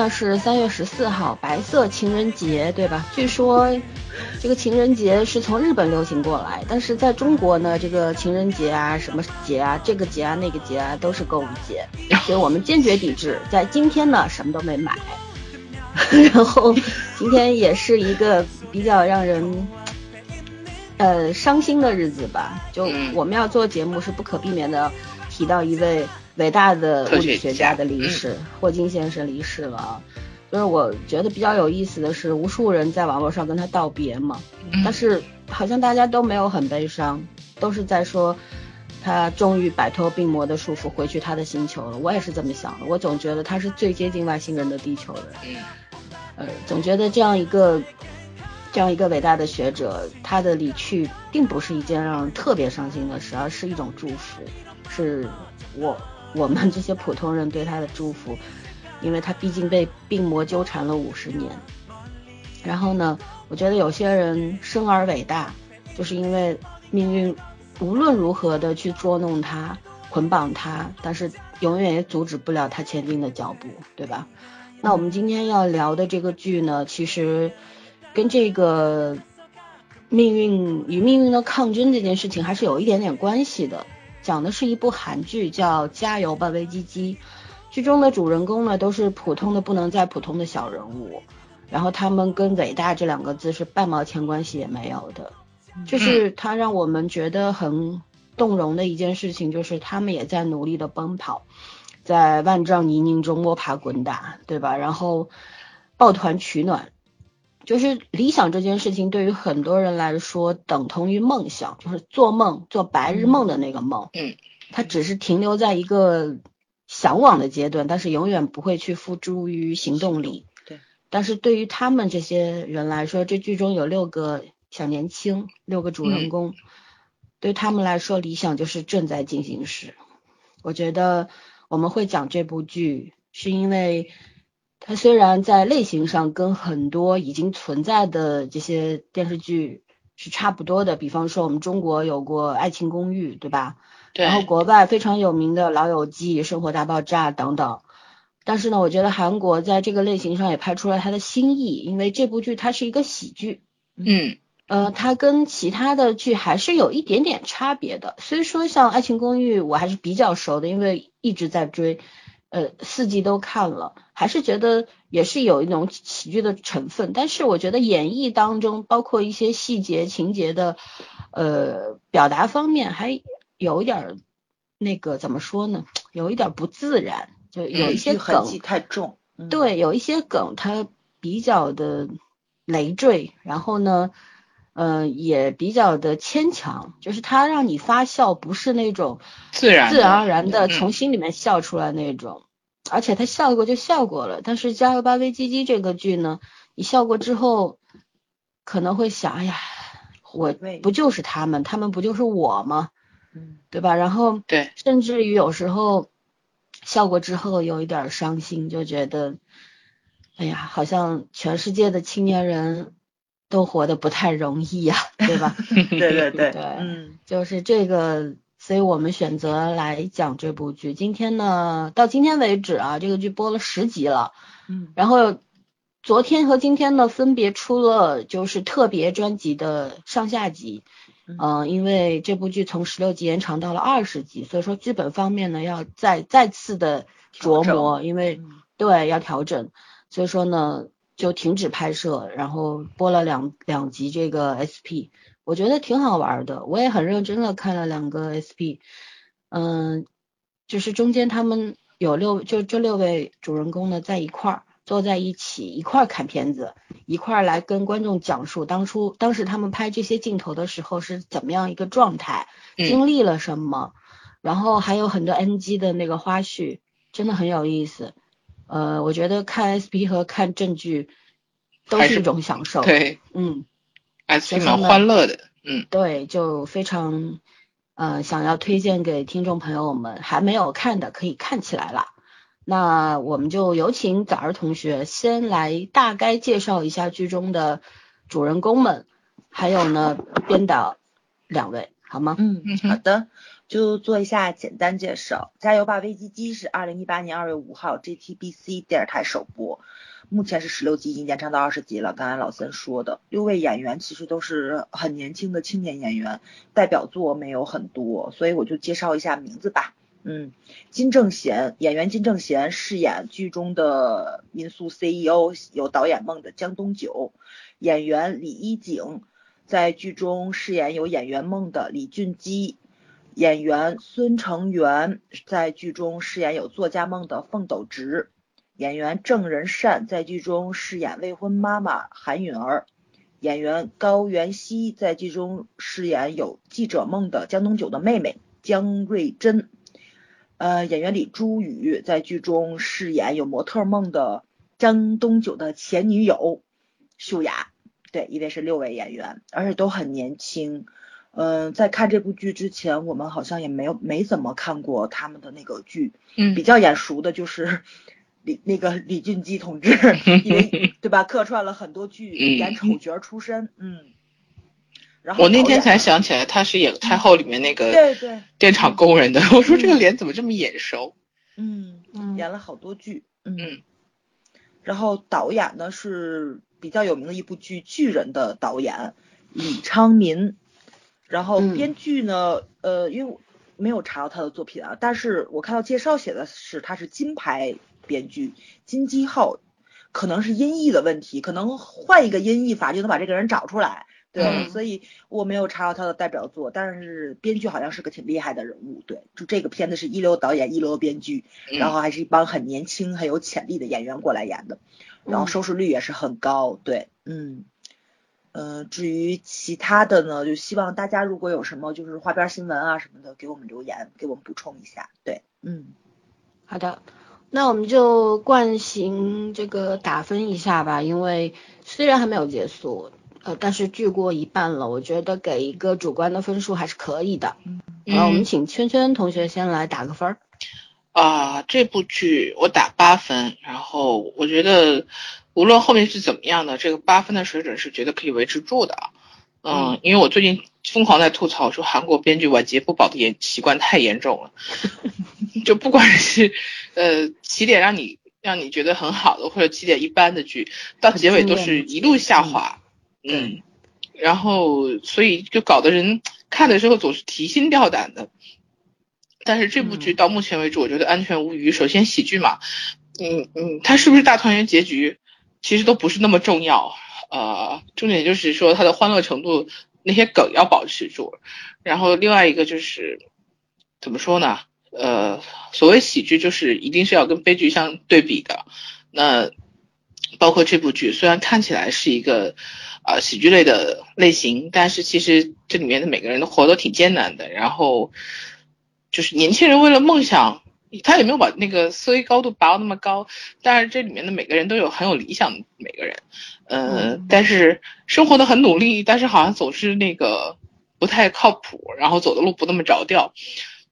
天呢是三月十四号，白色情人节，对吧？据说这个情人节是从日本流行过来，但是在中国呢，这个情人节啊，什么节啊，这个节啊，那个节啊，都是购物节，所以我们坚决抵制。在今天呢，什么都没买。然后今天也是一个比较让人呃伤心的日子吧，就我们要做节目是不可避免的提到一位。伟大的物理学家的离世，霍金先生离世了。就是我觉得比较有意思的是，无数人在网络上跟他道别嘛，但是好像大家都没有很悲伤，都是在说他终于摆脱病魔的束缚，回去他的星球了。我也是这么想的，我总觉得他是最接近外星人的地球人。呃，总觉得这样一个这样一个伟大的学者，他的离去并不是一件让人特别伤心的事，而是一种祝福，是我。我们这些普通人对他的祝福，因为他毕竟被病魔纠缠了五十年。然后呢，我觉得有些人生而伟大，就是因为命运无论如何的去捉弄他、捆绑他，但是永远也阻止不了他前进的脚步，对吧？那我们今天要聊的这个剧呢，其实跟这个命运与命运的抗争这件事情还是有一点点关系的。讲的是一部韩剧，叫《加油吧，微机机》。剧中的主人公呢，都是普通的不能再普通的小人物，然后他们跟伟大这两个字是半毛钱关系也没有的。就是他让我们觉得很动容的一件事情，就是他们也在努力的奔跑，在万丈泥泞中摸爬滚打，对吧？然后抱团取暖。就是理想这件事情，对于很多人来说，等同于梦想，就是做梦、做白日梦的那个梦。嗯，它只是停留在一个向往的阶段，但是永远不会去付诸于行动里。对。但是对于他们这些人来说，这剧中有六个小年轻，六个主人公，对他们来说，理想就是正在进行时。我觉得我们会讲这部剧，是因为。它虽然在类型上跟很多已经存在的这些电视剧是差不多的，比方说我们中国有过《爱情公寓》，对吧？对。然后国外非常有名的《老友记》《生活大爆炸》等等。但是呢，我觉得韩国在这个类型上也拍出了它的新意，因为这部剧它是一个喜剧。嗯。呃，它跟其他的剧还是有一点点差别的。所以说，像《爱情公寓》我还是比较熟的，因为一直在追。呃，四季都看了，还是觉得也是有一种喜剧的成分，但是我觉得演绎当中，包括一些细节情节的呃表达方面，还有一点那个怎么说呢？有一点不自然，就有一些梗太重，对，有一些梗它比较的累赘，然后呢，嗯，也比较的牵强，就是它让你发笑，不是那种自然自然而然的从心里面笑出来那种。而且他笑过就笑过了，但是《加油吧，微机机》这个剧呢，你笑过之后，可能会想，哎呀，我不就是他们，他们不就是我吗？嗯，对吧？然后对，甚至于有时候笑过之后有一点伤心，就觉得，哎呀，好像全世界的青年人都活得不太容易呀，对吧？对对对 对，嗯，就是这个。所以我们选择来讲这部剧。今天呢，到今天为止啊，这个剧播了十集了。嗯。然后昨天和今天呢，分别出了就是特别专辑的上下集。嗯。因为这部剧从十六集延长到了二十集，所以说剧本方面呢要再再次的琢磨，因为对要调整，所以说呢就停止拍摄，然后播了两两集这个 SP。我觉得挺好玩的，我也很认真的看了两个 SP，嗯，就是中间他们有六，就这六位主人公呢在一块儿坐在一起，一块儿看片子，一块儿来跟观众讲述当初当时他们拍这些镜头的时候是怎么样一个状态，经历了什么，然后还有很多 NG 的那个花絮，真的很有意思。呃，我觉得看 SP 和看正剧都是一种享受，对，嗯。还是蛮欢乐的，嗯，对，就非常，呃，想要推荐给听众朋友们，还没有看的可以看起来了。那我们就有请早儿同学先来大概介绍一下剧中的主人公们，还有呢编导两位，好吗？嗯嗯，好的。就做一下简单介绍。加油吧危机机是二零一八年二月五号 JTBC 电视台首播，目前是十六集，已经延长到二十集了。刚才老森说的六位演员其实都是很年轻的青年演员，代表作没有很多，所以我就介绍一下名字吧。嗯，金正贤演员金正贤饰演剧中的民宿 CEO，有导演梦的江东九。演员李一景在剧中饰演有演员梦的李俊基。演员孙成元在剧中饰演有作家梦的凤斗直，演员郑仁善在剧中饰演未婚妈妈韩允儿，演员高原熙在剧中饰演有记者梦的江东九的妹妹江瑞珍，呃，演员李珠宇在剧中饰演有模特梦的江东九的前女友秀雅，对，因为是六位演员，而且都很年轻。嗯，在看这部剧之前，我们好像也没有没怎么看过他们的那个剧，嗯，比较眼熟的就是李那个李俊基同志，因为对吧，客串了很多剧，演丑角出身，嗯。然后我那天才想起来，他是演太后里面那个对对电厂工人的，我说这个脸怎么这么眼熟？嗯，演了好多剧，嗯。然后导演呢是比较有名的一部剧《巨人》的导演李昌民。然后编剧呢，呃，因为没有查到他的作品啊，但是我看到介绍写的是他是金牌编剧金基浩，可能是音译的问题，可能换一个音译法就能把这个人找出来，对，所以我没有查到他的代表作，但是编剧好像是个挺厉害的人物，对，就这个片子是一流导演一流编剧，然后还是一帮很年轻很有潜力的演员过来演的，然后收视率也是很高，对，嗯。嗯，至于其他的呢，就希望大家如果有什么就是花边新闻啊什么的，给我们留言，给我们补充一下。对，嗯，好的，那我们就惯行这个打分一下吧，因为虽然还没有结束，呃，但是剧过一半了，我觉得给一个主观的分数还是可以的。嗯，好，我们请圈圈同学先来打个分儿。啊，这部剧我打八分，然后我觉得。无论后面是怎么样的，这个八分的水准是觉得可以维持住的。嗯，因为我最近疯狂在吐槽说韩国编剧晚节不保的严习惯太严重了，就不管是呃起点让你让你觉得很好的，或者起点一般的剧，到结尾都是一路下滑。嗯，然后所以就搞得人看的时候总是提心吊胆的。但是这部剧到目前为止，我觉得安全无虞。首先喜剧嘛，嗯嗯，它是不是大团圆结局？其实都不是那么重要，呃，重点就是说它的欢乐程度，那些梗要保持住。然后另外一个就是怎么说呢？呃，所谓喜剧就是一定是要跟悲剧相对比的。那包括这部剧，虽然看起来是一个啊喜剧类的类型，但是其实这里面的每个人的活都挺艰难的。然后就是年轻人为了梦想。他也没有把那个思维高度拔到那么高，但是这里面的每个人都有很有理想的，每个人，嗯，但是生活的很努力，但是好像总是那个不太靠谱，然后走的路不那么着调，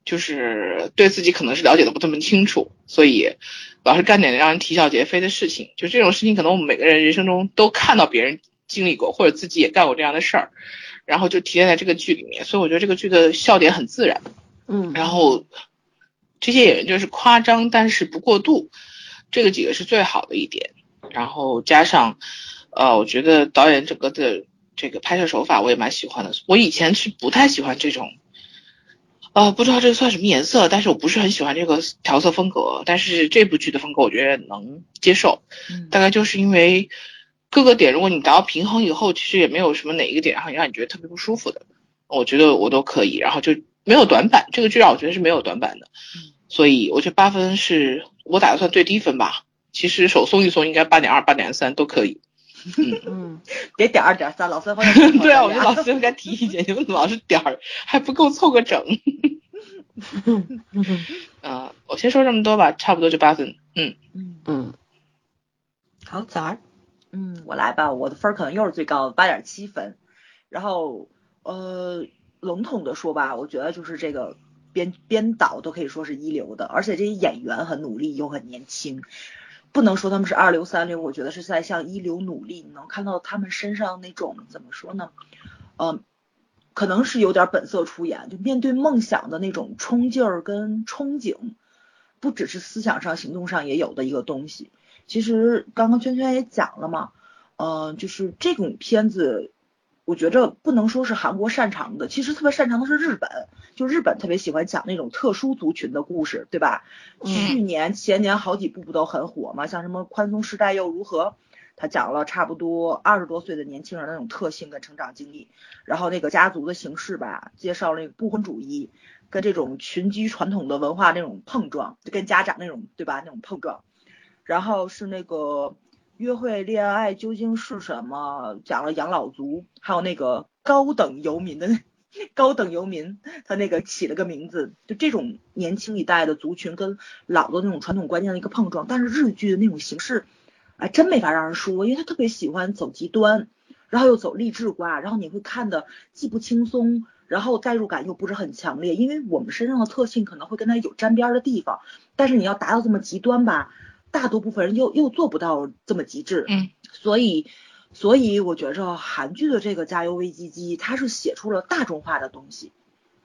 就是对自己可能是了解的不这么清楚，所以老是干点让人啼笑皆非的事情。就这种事情，可能我们每个人人生中都看到别人经历过，或者自己也干过这样的事儿，然后就体现在这个剧里面。所以我觉得这个剧的笑点很自然，嗯，然后。这些演员就是夸张，但是不过度，这个几个是最好的一点。然后加上，呃，我觉得导演整个的这个拍摄手法我也蛮喜欢的。我以前是不太喜欢这种，呃，不知道这个算什么颜色，但是我不是很喜欢这个调色风格。但是这部剧的风格我觉得能接受，大概就是因为各个点，如果你达到平衡以后，其实也没有什么哪一个点让让你觉得特别不舒服的，我觉得我都可以。然后就。没有短板，这个剧让我觉得是没有短板的，所以我觉得八分是我打的算最低分吧。其实手松一松应该八点二、八点三都可以。嗯 嗯，别点二点三，老三 对啊，我觉得老师应该提意见，你们老是点儿还不够凑个整。嗯，我先说这么多吧，差不多就八分。嗯嗯嗯，好，早儿。嗯，我来吧，我的分可能又是最高的，八点七分。然后呃。笼统的说吧，我觉得就是这个编编导都可以说是一流的，而且这些演员很努力又很年轻，不能说他们是二流三流，我觉得是在向一流努力。你能看到他们身上那种怎么说呢？嗯，可能是有点本色出演，就面对梦想的那种冲劲儿跟憧憬，不只是思想上、行动上也有的一个东西。其实刚刚圈圈也讲了嘛，嗯，就是这种片子，我觉着不能说是韩国擅长的，其实特别擅长的是日本，就日本特别喜欢讲那种特殊族群的故事，对吧？去年前年好几部不都很火嘛，像什么宽松时代又如何？他讲了差不多二十多岁的年轻人那种特性跟成长经历，然后那个家族的形式吧，介绍那个不婚主义跟这种群居传统的文化那种碰撞，就跟家长那种对吧那种碰撞，然后是那个约会恋爱究竟是什么，讲了养老族，还有那个高等游民的 高等游民，他那个起了个名字，就这种年轻一代的族群跟老的那种传统观念的一个碰撞，但是日剧的那种形式。哎，真没法让人说，因为他特别喜欢走极端，然后又走励志挂，然后你会看的既不轻松，然后代入感又不是很强烈，因为我们身上的特性可能会跟他有沾边的地方，但是你要达到这么极端吧，大多部分人又又做不到这么极致，嗯，所以所以我觉着韩剧的这个加油危机机，它是写出了大众化的东西，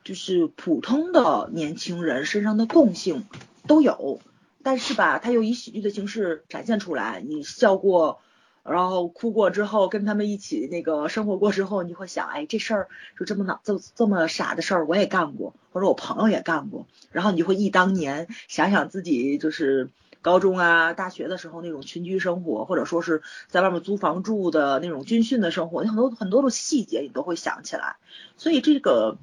就是普通的年轻人身上的共性都有。但是吧，它又以喜剧的形式展现出来，你笑过，然后哭过之后，跟他们一起那个生活过之后，你会想，哎，这事儿就这么脑，这这么傻的事儿我也干过，或者我朋友也干过，然后你就会忆当年，想想自己就是高中啊、大学的时候那种群居生活，或者说是在外面租房住的那种军训的生活，你很多很多的细节你都会想起来，所以这个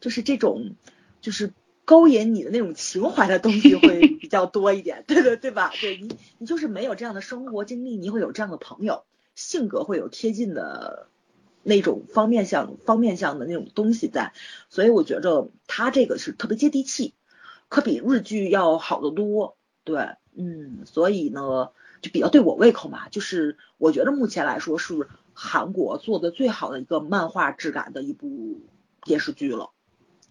就是这种就是。勾引你的那种情怀的东西会比较多一点，对对对吧？对你，你就是没有这样的生活经历，你会有这样的朋友，性格会有贴近的那种方面向方面向的那种东西在，所以我觉着他这个是特别接地气，可比日剧要好得多。对，嗯，所以呢，就比较对我胃口嘛，就是我觉得目前来说是韩国做的最好的一个漫画质感的一部电视剧了，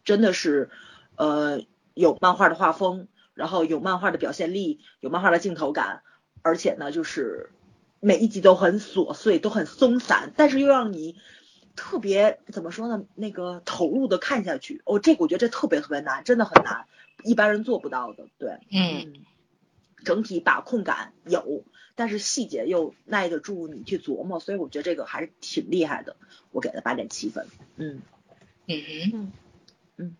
真的是。呃，有漫画的画风，然后有漫画的表现力，有漫画的镜头感，而且呢，就是每一集都很琐碎，都很松散，但是又让你特别怎么说呢？那个投入的看下去。哦，这个我觉得这特别特别难，真的很难，一般人做不到的。对，嗯，整体把控感有，但是细节又耐得住你去琢磨，所以我觉得这个还是挺厉害的。我给了八点七分。嗯，嗯嗯。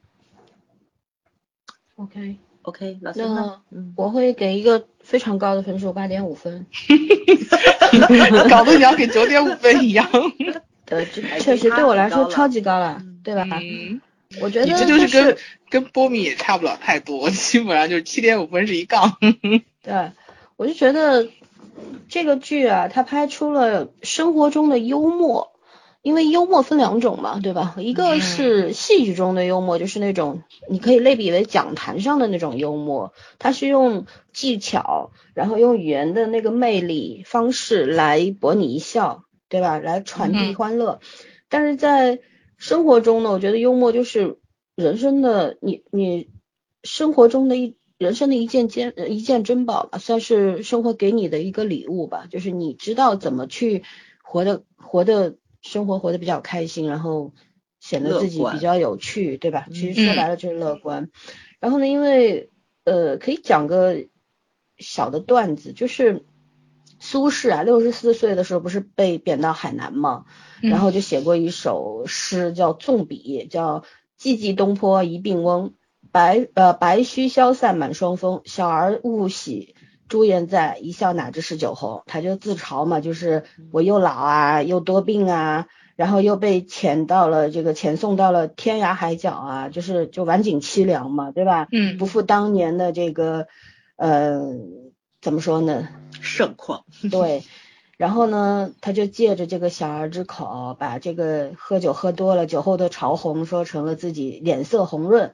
OK，OK，老那我会给一个非常高的分数，八点五分。搞得你要给九点五分一样。对，确实对我来说超级高了，对吧？嗯。我觉得你这就是跟跟波米也差不了太多，基本上就是七点五分是一杠。对，我就觉得这个剧啊，它拍出了生活中的幽默。因为幽默分两种嘛，对吧？一个是戏剧中的幽默，就是那种你可以类比为讲坛上的那种幽默，它是用技巧，然后用语言的那个魅力方式来博你一笑，对吧？来传递欢乐。但是在生活中呢，我觉得幽默就是人生的你你生活中的一人生的一件珍一件珍宝吧，算是生活给你的一个礼物吧，就是你知道怎么去活的活的。生活活得比较开心，然后显得自己比较有趣，对吧？其实说白了就是乐观。然后呢，因为呃，可以讲个小的段子，就是苏轼啊，六十四岁的时候不是被贬到海南嘛，然后就写过一首诗叫《纵笔》，叫“寂寂东坡一病翁，白呃白须消散满霜风，小儿勿喜”。朱颜在，一笑哪知是酒红。他就自嘲嘛，就是我又老啊，又多病啊，然后又被遣到了这个遣送到了天涯海角啊，就是就晚景凄凉嘛，对吧？嗯，不复当年的这个呃，怎么说呢？盛况。对，然后呢，他就借着这个小儿之口，把这个喝酒喝多了酒后的潮红说成了自己脸色红润，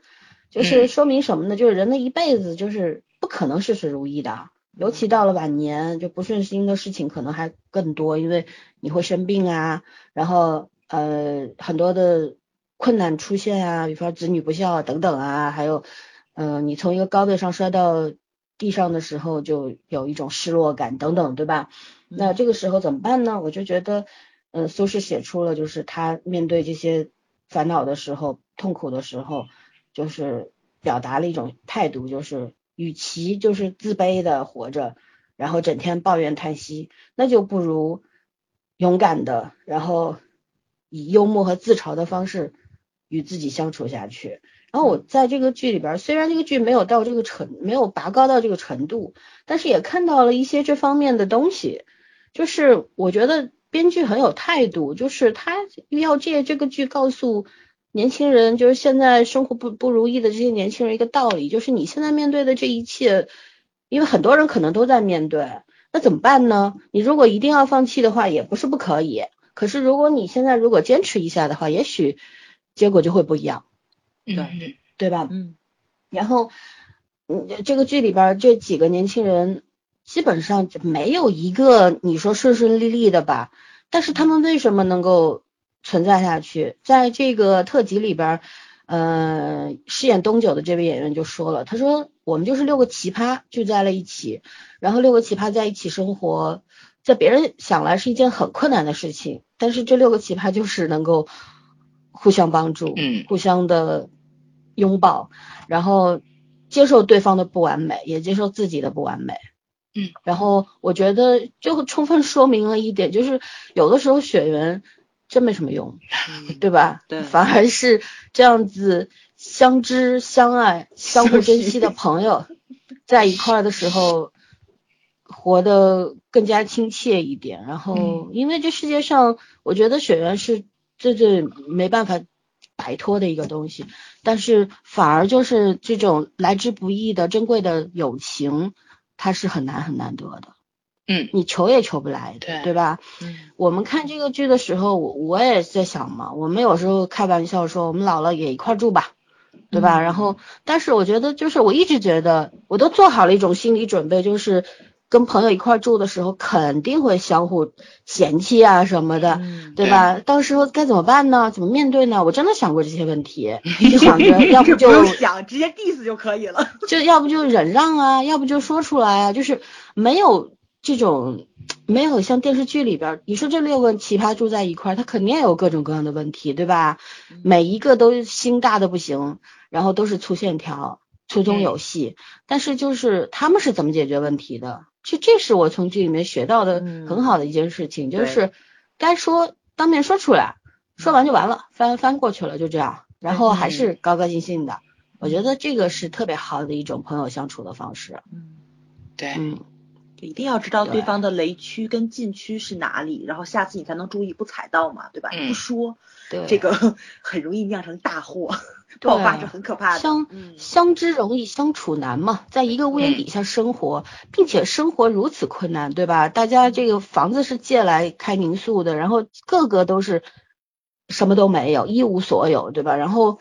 就是说明什么呢？就是人的一辈子就是不可能事事如意的。尤其到了晚年，就不顺心的事情可能还更多，因为你会生病啊，然后呃很多的困难出现啊，比方说子女不孝等等啊，还有嗯你从一个高位上摔到地上的时候，就有一种失落感等等，对吧？那这个时候怎么办呢？我就觉得，嗯，苏轼写出了就是他面对这些烦恼的时候、痛苦的时候，就是表达了一种态度，就是与其就是自卑的活着，然后整天抱怨叹息，那就不如勇敢的，然后以幽默和自嘲的方式与自己相处下去。然后我在这个剧里边，虽然这个剧没有到这个程，没有拔高到这个程度，但是也看到了一些这方面的东西。就是我觉得编剧很有态度，就是他要借这个剧告诉年轻人，就是现在生活不不如意的这些年轻人一个道理，就是你现在面对的这一切，因为很多人可能都在面对，那怎么办呢？你如果一定要放弃的话，也不是不可以。可是如果你现在如果坚持一下的话，也许结果就会不一样。对对吧？嗯，然后，嗯，这个剧里边这几个年轻人基本上没有一个你说顺顺利利的吧？但是他们为什么能够存在下去？在这个特辑里边，呃，饰演东九的这位演员就说了，他说我们就是六个奇葩聚在了一起，然后六个奇葩在一起生活，在别人想来是一件很困难的事情，但是这六个奇葩就是能够互相帮助，嗯互相的。拥抱，然后接受对方的不完美，也接受自己的不完美。嗯，然后我觉得就充分说明了一点，就是有的时候血缘真没什么用，对吧？对，反而是这样子相知相爱、相互珍惜的朋友 在一块儿的时候，活得更加亲切一点。然后，因为这世界上，我觉得血缘是最最没办法。摆脱的一个东西，但是反而就是这种来之不易的珍贵的友情，它是很难很难得的。嗯，你求也求不来，对对吧？嗯，我们看这个剧的时候，我我也在想嘛，我们有时候开玩笑说，我们老了也一块住吧，对吧？然后，但是我觉得，就是我一直觉得，我都做好了一种心理准备，就是。跟朋友一块住的时候，肯定会相互嫌弃啊什么的，对吧？到时候该怎么办呢？怎么面对呢？我真的想过这些问题，就想着要不就想直接 diss 就可以了，就要不就忍让啊，要不就说出来啊，就是没有这种没有像电视剧里边，你说这六个奇葩住在一块，他肯定有各种各样的问题，对吧？每一个都心大的不行，然后都是粗线条、粗中有细，但是就是他们是怎么解决问题的？这这是我从剧里面学到的很好的一件事情，就是该说当面说出来，说完就完了，翻翻过去了，就这样，然后还是高高兴兴的。我觉得这个是特别好的一种朋友相处的方式。嗯，对，嗯，一定要知道对方的雷区跟禁区是哪里，然后下次你才能注意不踩到嘛，对吧？不说，对，这个 很容易酿成大祸。爆发是很可怕的，相相知容易相处难嘛，在一个屋檐底下生活，并且生活如此困难，对吧？大家这个房子是借来开民宿的，然后个个都是什么都没有，一无所有，对吧？然后。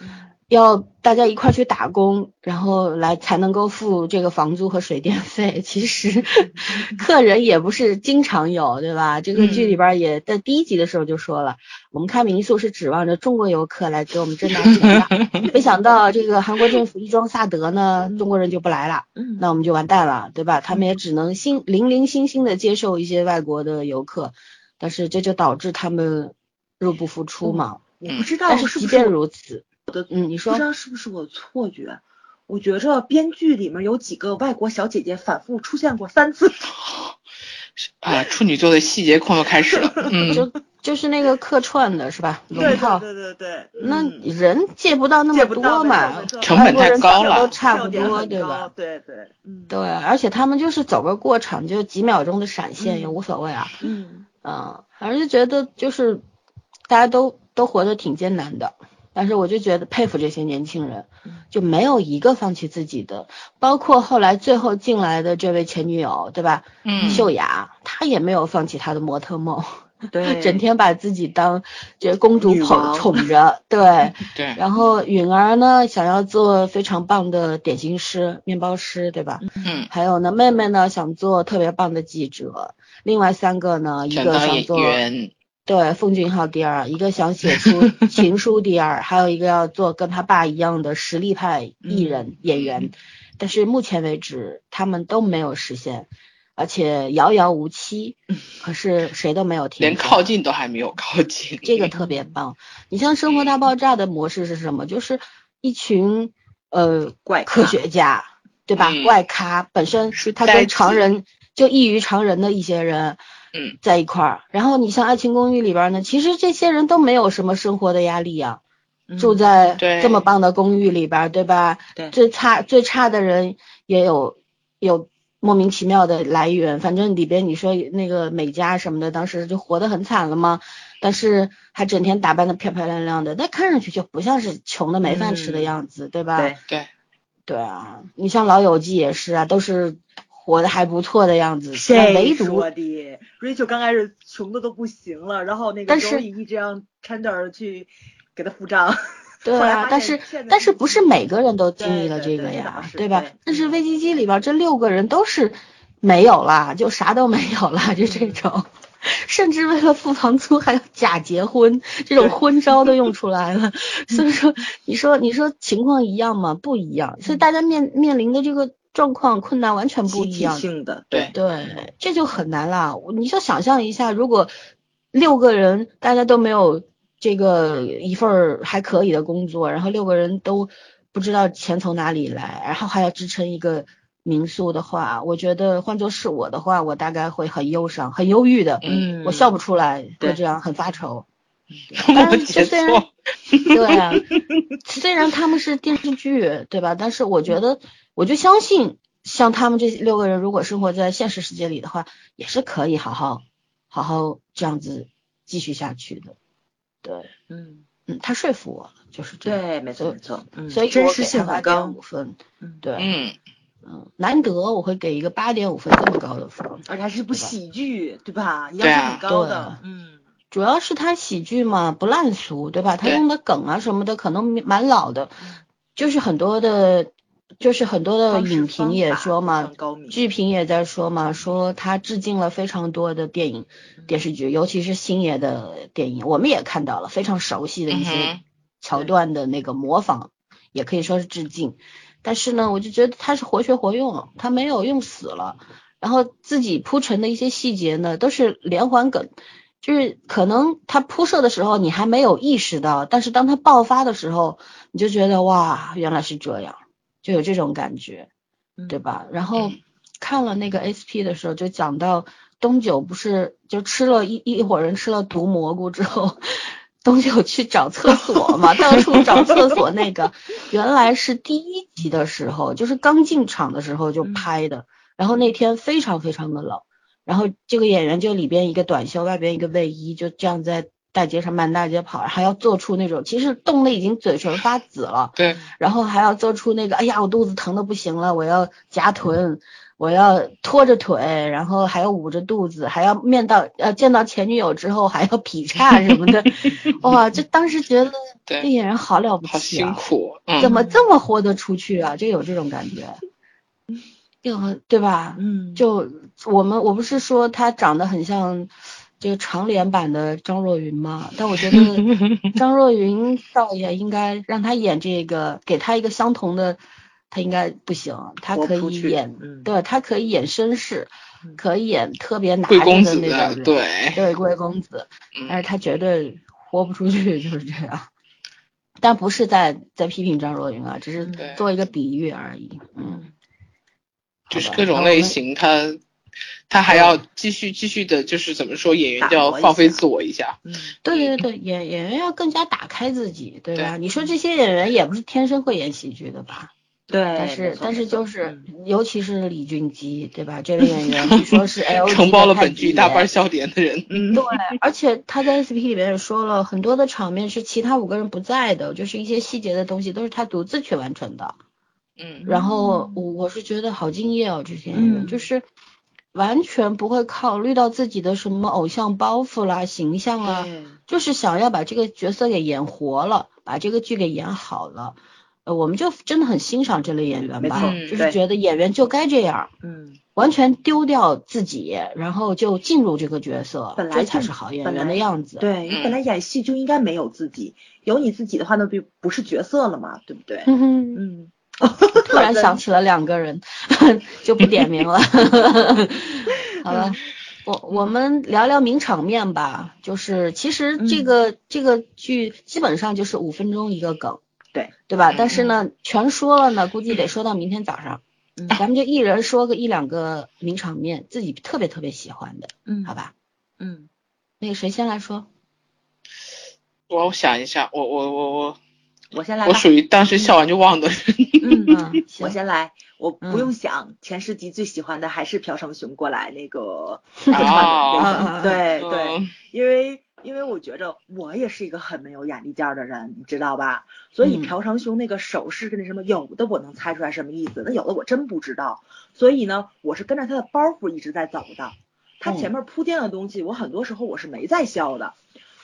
要大家一块去打工，然后来才能够付这个房租和水电费。其实 客人也不是经常有，对吧？这个剧里边也在第一集的时候就说了，我们开民宿是指望着中国游客来给我们挣大钱的。没想到这个韩国政府一装萨德呢，中国人就不来了，那我们就完蛋了，对吧？他们也只能心零零星星的接受一些外国的游客，但是这就导致他们入不敷出嘛。我不知道，但是即便如此。的嗯，你说不知道是不是我错觉？我觉着编剧里面有几个外国小姐姐反复出现过三次。啊，处女座的细节控又开始了。嗯，就就是那个客串的是吧？龙套。对对对。那人借不到那么多嘛，成本太高了，都差不多对吧？对对，嗯。对，而且他们就是走个过场，就几秒钟的闪现也无所谓啊。嗯。嗯，反正就觉得就是大家都都活得挺艰难的。但是我就觉得佩服这些年轻人，就没有一个放弃自己的，包括后来最后进来的这位前女友，对吧？嗯，秀雅，她也没有放弃她的模特梦，对，整天把自己当这公主捧宠着，对 对。然后允儿呢，想要做非常棒的点心师、面包师，对吧？嗯。还有呢，妹妹呢想做特别棒的记者，另外三个呢，一个想做。对，奉俊昊第二，一个想写出情书第二，还有一个要做跟他爸一样的实力派艺人演员，但是目前为止他们都没有实现。而且遥遥无期，可是谁都没有听，连靠近都还没有靠近，这个特别棒。你像《生活大爆炸》的模式是什么？就是一群呃怪科学家，对吧？嗯怪咖本身他跟常人就异于常人的一些人，嗯，在一块儿。然后你像《爱情公寓》里边呢，其实这些人都没有什么生活的压力呀、嗯住在这么棒的公寓里边儿，对吧？对最差最差的人也有有莫名其妙的来源，反正里边你说那个美嘉什么的，当时就活得很惨了嘛，但是还整天打扮的漂漂亮亮的，那看上去就不像是穷的没饭吃的嗯样子，对吧？对，对，对啊，你像《老友记》也是啊，都是活的还不错的样子，那谁唯独说的？Rachel 刚开始穷的都不行了，然后那个但是 Joey 一直让 Chandler 去给他付账。对啊但是但是不是每个人都经历了这个呀对吧对？但是嗯危机机里边这六个人都是没有啦，就啥都没有啦，就这种，甚至为了付房租还要假结婚，这种对婚 招都用出来了。所以说，你说你说情况一样吗？不一样，所以大家面面临的这个状况困难完全不一样。性的，对对，这就很难啦。你就想象一下，如果六个人大家都没有这个一份儿还可以的工作，然后六个人都不知道钱从哪里来，然后还要支撑一个民宿的话，我觉得换做是我的话，我大概会很忧伤、很忧郁的。嗯我笑不出来，对会这样很发愁。我当然，们解虽然，对啊，虽然他们是电视剧，对吧？但是我觉得，我就相信，像他们这六个人，如果生活在现实世界里的话，也是可以好好好好这样子继续下去的。对，嗯，嗯，他说服我了，就是这样。对，没错没错，嗯，所以真实性很高8.5，分。嗯，对，嗯，嗯，难得我会给一个八点五分这么高的分。而且还是部喜剧，对吧？要求很高对的，嗯，主要是他喜剧嘛，不烂俗，对吧？他用的梗啊什么的可能蛮老的，就是很多的，就是很多的影评也说嘛剧评也在说嘛，说他致敬了非常多的电影、电视剧，尤其是星爷的电影，我们也看到了非常熟悉的一些桥段的那个模仿，也可以说是致敬。但是呢，我就觉得他是活学活用，他没有用死了。然后自己铺陈的一些细节呢，都是连环梗，就是可能他铺设的时候你还没有意识到，但是当他爆发的时候，你就觉得哇，原来是这样，就有这种感觉，嗯对吧？然后嗯看了那个 SP 的时候，就讲到东九不是就吃了一一伙人吃了毒蘑菇之后，东九去找厕所嘛，到处找厕所那个，原来是第一集的时候，就是刚进场的时候就嗯拍的，然后那天非常非常的冷，然后这个演员就里边一个短袖，外边一个卫衣，就这样在大街上满大街跑，还要做出那种其实冻得已经嘴唇发紫了，对，然后还要做出那个，哎呀，我肚子疼的不行了，我要夹臀，我要拖着腿，然后还要捂着肚子，还要面到呃见到前女友之后还要劈叉 什么的，哇，这当时觉得 这对，演员好了不起啊，辛苦，嗯，怎么这么豁得出去啊？就有这种感觉，对吧？嗯，就我们我不是说他长得很像这个长脸版的张若昀嘛？但我觉得 张若昀倒也应该让他演这个，给他一个相同的，他应该不行，他可以演，嗯对他可以演绅士，嗯可以演特别拿贵着的公子的，那种人，对，对贵公子，但嗯是他绝对豁不出去，就是这样。但不是在在批评张若昀啊，只是做一个比喻而已，嗯。就是各种类型他。他还要继续继续的，就是怎么说，演员就要放飞自我一下。嗯，对对对，演演员要更加打开自己，对吧？对你说这些演员也不是天生会演喜剧的吧？对，但是但是就是嗯，尤其是李俊基，对吧？这位演员据说是 L 承包了本剧大半笑点的人。嗯，对，而且他在 SP 里面也说了很多的场面是其他五个人不在的，就是一些细节的东西都是他独自去完成的。嗯，然后我我是觉得好敬业哦，这些演员、嗯就是完全不会考虑到自己的什么偶像包袱啦、形象啦，对就是想要把这个角色给演活了，把这个剧给演好了。呃，我们就真的很欣赏这类演员吧，就是觉得演员就该这样，嗯，完全丢掉自己，然后就进入这个角色，本来这才是好演员的样子。对你嗯本来演戏就应该没有自己，有你自己的话，那不不是角色了嘛，对不对？嗯，嗯，突然想起了两个人，就不点名了。好了，我我们聊聊名场面吧。就是其实这个、这个剧基本上就是五分钟一个梗，对对吧？但是呢，全说了呢，估计得说到明天早上。嗯咱们就一人说个一两个名场面，自己特别特别喜欢的，嗯好吧？嗯，那个谁先来说？我想一下，我我我我我先来吧。我属于当时笑完就忘的。嗯，嗯，我先来，我不嗯用想，前十集最喜欢的还是朴成雄过来那个啊 那个对对，嗯因为因为我觉着我也是一个很没有眼力见儿的人，你知道吧？所以嗯朴成雄那个手势跟那什么，有的我能猜出来什么意思，那有的我真不知道。所以呢，我是跟着他的包袱一直在走的，他前面铺垫的东西，我很多时候我是没在笑的。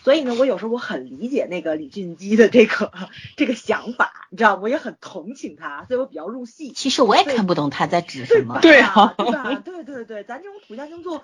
所以呢，我有时候我很理解那个李俊基的这个这个想法，你知道，我也很同情他，所以我比较入戏。其实我也看不懂他在指什么。对啊，啊对吧？对对对，咱这种土象星座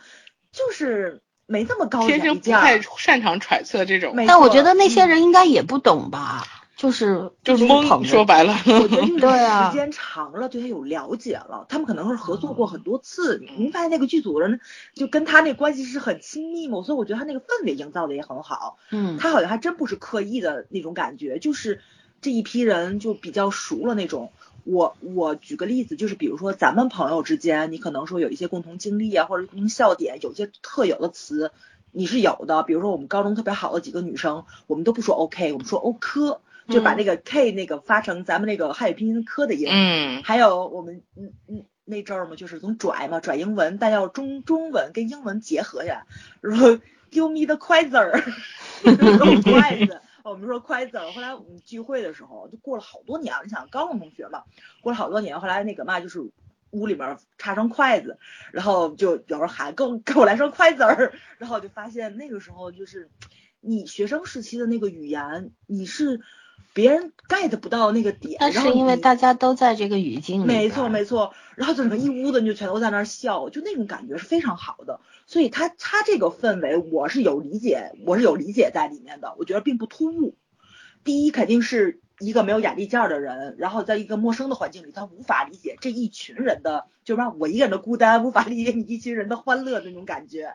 就是没这么高天生不太擅长揣测这种，但我觉得那些嗯人应该也不懂吧，就是就是懵。说白了，我觉得就是 对啊时间长了，对他有了解了，他们可能是合作过嗯很多次。你您发现那个剧组人就跟他那关系是很亲密嘛，所以我觉得他那个氛围营造的也很好。嗯，他好像还真不是刻意的那种感觉，就是这一批人就比较熟了那种。我我举个例子，就是比如说咱们朋友之间，你可能说有一些共同经历啊，或者共同笑点，有些特有的词你是有的。比如说我们高中特别好的几个女生，我们都不说 OK，我们说 O 科，就把那个 K 那个发成咱们那个汉语拼音科的音。嗯，还有我们嗯嗯那阵儿嘛，就是总拽嘛，拽英文，但要中中文跟英文结合呀。然后 give me the 筷子儿，筷子，我们说筷子儿。后来我们聚会的时候，就过了好多年了，你想高中同学嘛，过了好多年，后来那个嘛就是。屋里面插双筷子，然后就有人喊给我给我来双筷子儿，然后就发现那个时候就是你学生时期的那个语言，你是别人 get 不到那个点，那是因为大家都在这个语境里。没错没错，然后就整个一屋子人就全都在那儿笑，就那种感觉是非常好的。所以他他这个氛围我是有理解，我是有理解在里面的，我觉得并不突兀。第一肯定是一个没有眼力见儿的人，然后在一个陌生的环境里，他无法理解这一群人的，就是让我一个人的孤单，无法理解你一群人的欢乐那种感觉。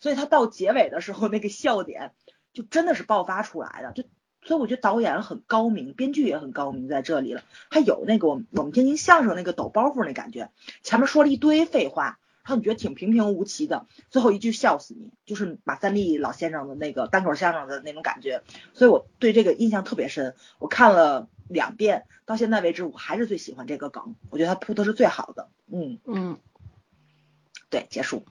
所以他到结尾的时候那个笑点就真的是爆发出来的，就所以我觉得导演很高明，编剧也很高明在这里了。还有那个我们我们天津相声那个抖包袱那感觉，前面说了一堆废话，然后你觉得挺平平无奇的，最后一句笑死你，就是马三立老先生的那个单口相声的那种感觉，所以我对这个印象特别深。我看了两遍，到现在为止我还是最喜欢这个梗，我觉得他铺的是最好的。嗯，嗯，对，结束。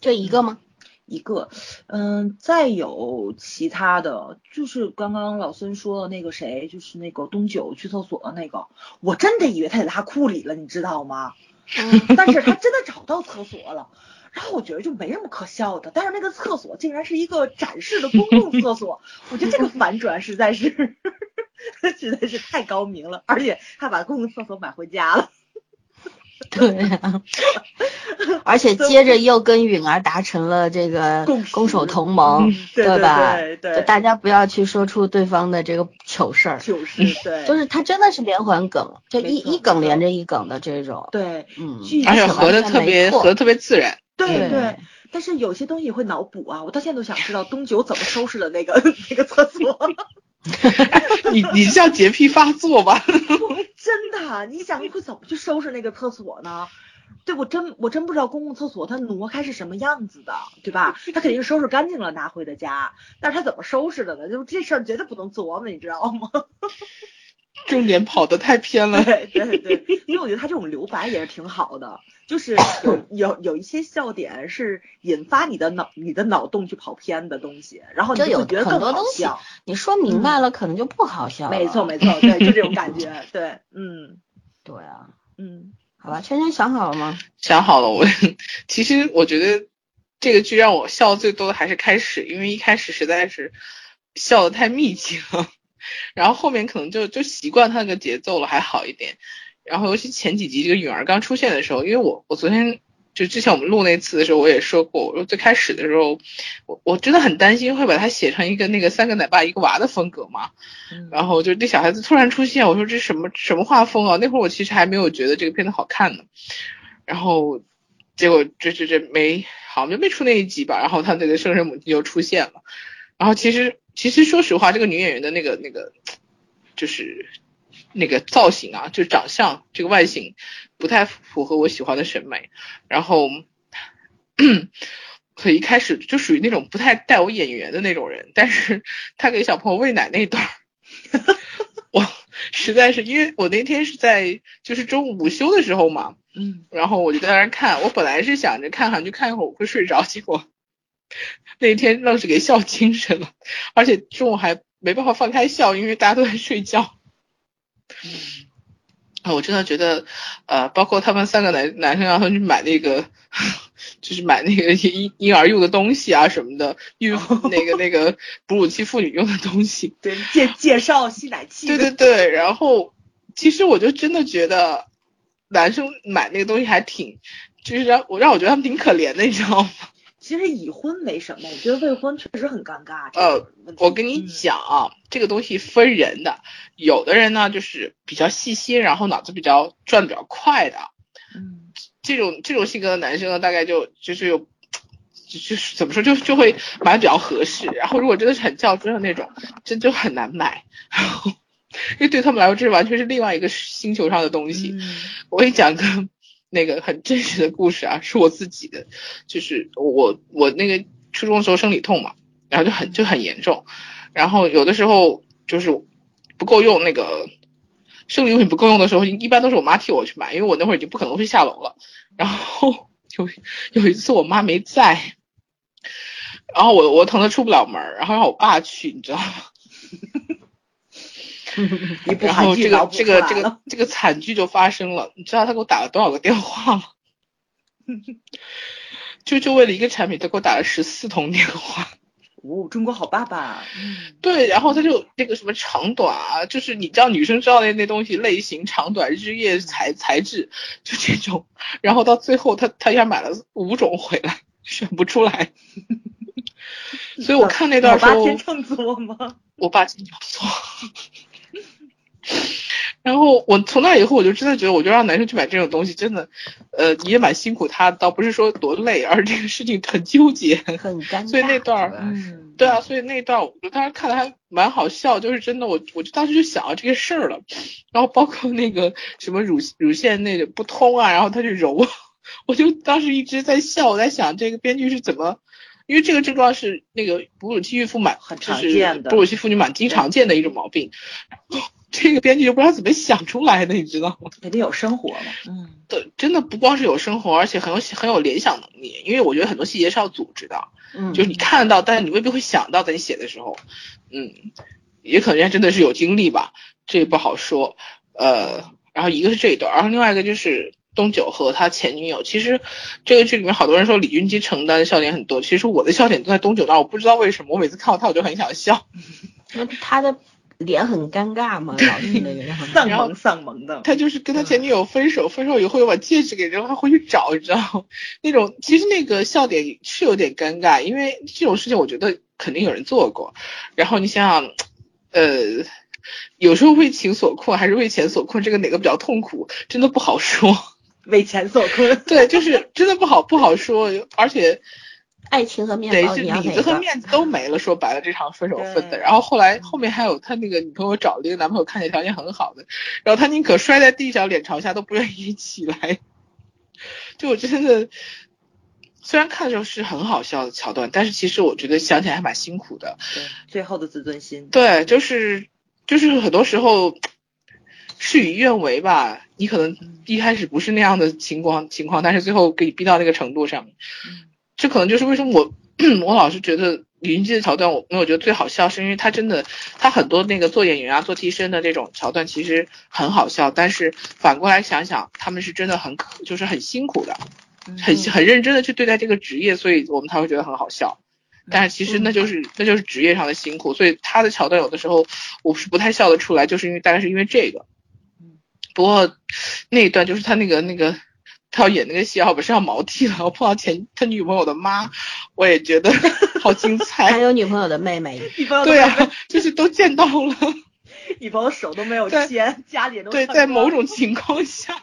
就一个吗？一个，嗯，再有其他的，就是刚刚老孙说的那个谁，就是那个东九去厕所的那个，我真的以为他拉库里了，你知道吗？嗯，但是他真的找到厕所了，然后我觉得就没什么可笑的，但是那个厕所竟然是一个展示的公共厕所，我觉得这个反转实在是 实在是太高明了，而且他把公共厕所买回家了。对啊、而且接着又跟允儿达成了这个攻守同盟，嗯 对吧？对大家不要去说出对方的这个糗事儿，就是对，就是他真的是连环梗，就一一梗连着一梗的这种，对嗯，而且合的特别合的特别自然。对对对，但是有些东西会脑补啊，我到现在都想知道东九怎么收拾的那个 那个厕所。你你是叫洁癖发作吧？真的，你想会怎么去收拾那个厕所呢？对我真我真不知道公共厕所它挪开是什么样子的，对吧？他肯定是收拾干净了拿回的家，但是他怎么收拾的呢？就这事儿绝对不能琢磨，你知道吗？重点跑得太偏了。对对对，因为我觉得他这种留白也是挺好的，就是有有有一些笑点是引发你的脑你的脑洞去跑偏的东西，然后你就有会觉得更好很多东西笑。你说明白了，可能就不好笑了。没错没错，对，就这种感觉，对，嗯 对啊，嗯好吧，圈圈想好了吗？想好了，我其实我觉得这个剧让我笑最多的还是开始，因为一开始实在是笑的太密集了，然后后面可能就就习惯他那个节奏了，还好一点。然后尤其前几集这个允儿刚出现的时候，因为我我昨天就之前我们录那次的时候，我也说过，我说最开始的时候，我我真的很担心会把它写成一个那个三个奶爸一个娃的风格嘛。然后就那小孩子突然出现，我说这什么什么画风啊？那会儿我其实还没有觉得这个片子好看呢。然后结果这这这没好像就没出那一集吧。然后他那个生身母亲就出现了。然后其实其实说实话，这个女演员的那个那个就是那个造型啊，就长相这个外形。不太符合我喜欢的审美，然后，可一开始就属于那种不太带我眼缘的那种人，但是他给小朋友喂奶那段，我实在是因为我那天是在就是中午午休的时候嘛，嗯，然后我就在那看，我本来是想着看韩剧看一会儿我会睡着，结果 那天愣是给笑精神了，而且中午还没办法放开笑，因为大家都在睡觉。啊我真的觉得，呃，包括他们三个男男生让他们去买那个，就是买那个婴婴儿用的东西啊什么的，孕妇 那个那个哺乳期妇女用的东西，对，介介绍吸奶器，对对对。然后，其实我就真的觉得，男生买那个东西还挺，就是让我让我觉得他们挺可怜的，你知道吗？其实已婚没什么，我觉得未婚确实很尴尬。呃，我跟你讲啊，这个东西分人的，有的人呢就是比较细心，然后脑子比较转的比较快的，嗯，这种这种性格的男生呢，大概就就是有，就就是怎么说，就就会买比较合适。然后如果真的是很较真的那种，真就很难买。然后，因为对他们来说，这完全是另外一个星球上的东西。我跟你讲个。那个很真实的故事啊，是我自己的，就是我我那个初中的时候生理痛嘛，然后就很就很严重，然后有的时候就是不够用那个生理用品不够用的时候，一般都是我妈替我去买，因为我那会儿已经不可能会下楼了。然后 有有一次我妈没在，然后我我疼的出不了门，然后让我爸去，你知道吗？然后这个这个这个这个惨剧就发生了，你知道他给我打了多少个电话吗？就就为了一个产品，他给我打了十四通电话。哦，中国好爸爸。对，然后他就那个什么长短啊，就是你知道女生知道的那东西类型长短日夜材材质就这种，然后到最后他他一下买了五种回来，选不出来。所以我看那段时候，我爸天秤座吗？我爸金牛座。然后我从那以后，我就真的觉得，我就让男生去买这种东西，真的，呃，也蛮辛苦他，倒不是说多累，而这个事情很纠结，很尴尬。所以那段，嗯，对啊，所以那段我当时看的还蛮好笑，就是真的，我我就当时就想到这个事儿了。然后包括那个什么乳乳腺那个不通啊，然后他就揉，我就当时一直在笑，我在想这个编剧是怎么。因为这个症状是那个哺乳期孕妇蛮很常见的，哺乳期妇女蛮经常见的一种毛病。这个编剧就不知道怎么想出来的，你知道吗？肯定有生活嘛。嗯，对，真的不光是有生活，而且很有很有联想能力。因为我觉得很多细节是要组织的，嗯，就是你看到，但是你未必会想到，在你写的时候，嗯，也可能人家真的是有经历吧，这也不好说。呃，然后一个是这一段，然后另外一个就是。东九和他前女友，其实这个剧里面好多人说李云基承担的笑点很多，其实我的笑点都在东九那儿，我不知道为什么，我每次看到他我就很想笑。那他的脸很尴尬嘛？老是那个丧萌丧萌的。他就是跟他前女友分手，分手以后又把戒指给扔，他回去找，你知道那种其实那个笑点是有点尴尬，因为这种事情我觉得肯定有人做过。然后你想想，呃，有时候为情所困还是为钱所困，这个哪个比较痛苦，真的不好说。为钱所困，对，就是真的不好不好说，而且爱情和面子，对，是里子和面子都没了。说白了，这场分手分的，然后后来后面还有他那个女朋友找了一个男朋友，看起来条件很好的，然后他宁可摔在地上，脸朝下都不愿意起来。就我真的，虽然看的时候是很好笑的桥段，但是其实我觉得想起来还蛮辛苦的。对，最后的自尊心。对，就是就是很多时候。事与愿违吧，你可能一开始不是那样的情况情况，但是最后给你逼到那个程度上，这可能就是为什么我 我老是觉得李云基的桥段我没有觉得最好笑，是因为他真的他很多那个做演员啊做替身的这种桥段其实很好笑，但是反过来想想，他们是真的很可就是很辛苦的，很很认真的去对待这个职业，所以我们才会觉得很好笑。但是其实那就是那就是职业上的辛苦，所以他的桥段有的时候我是不太笑得出来，就是因为大概是因为这个。不过那一段就是他那个那个他要演那个戏，然后不是要毛剃了，我碰到前他女朋友的妈，我也觉得 好精彩。还有女朋友的妹妹，对啊，就是都见到了，女朋友手都没有牵，家里都对，在某种情况下，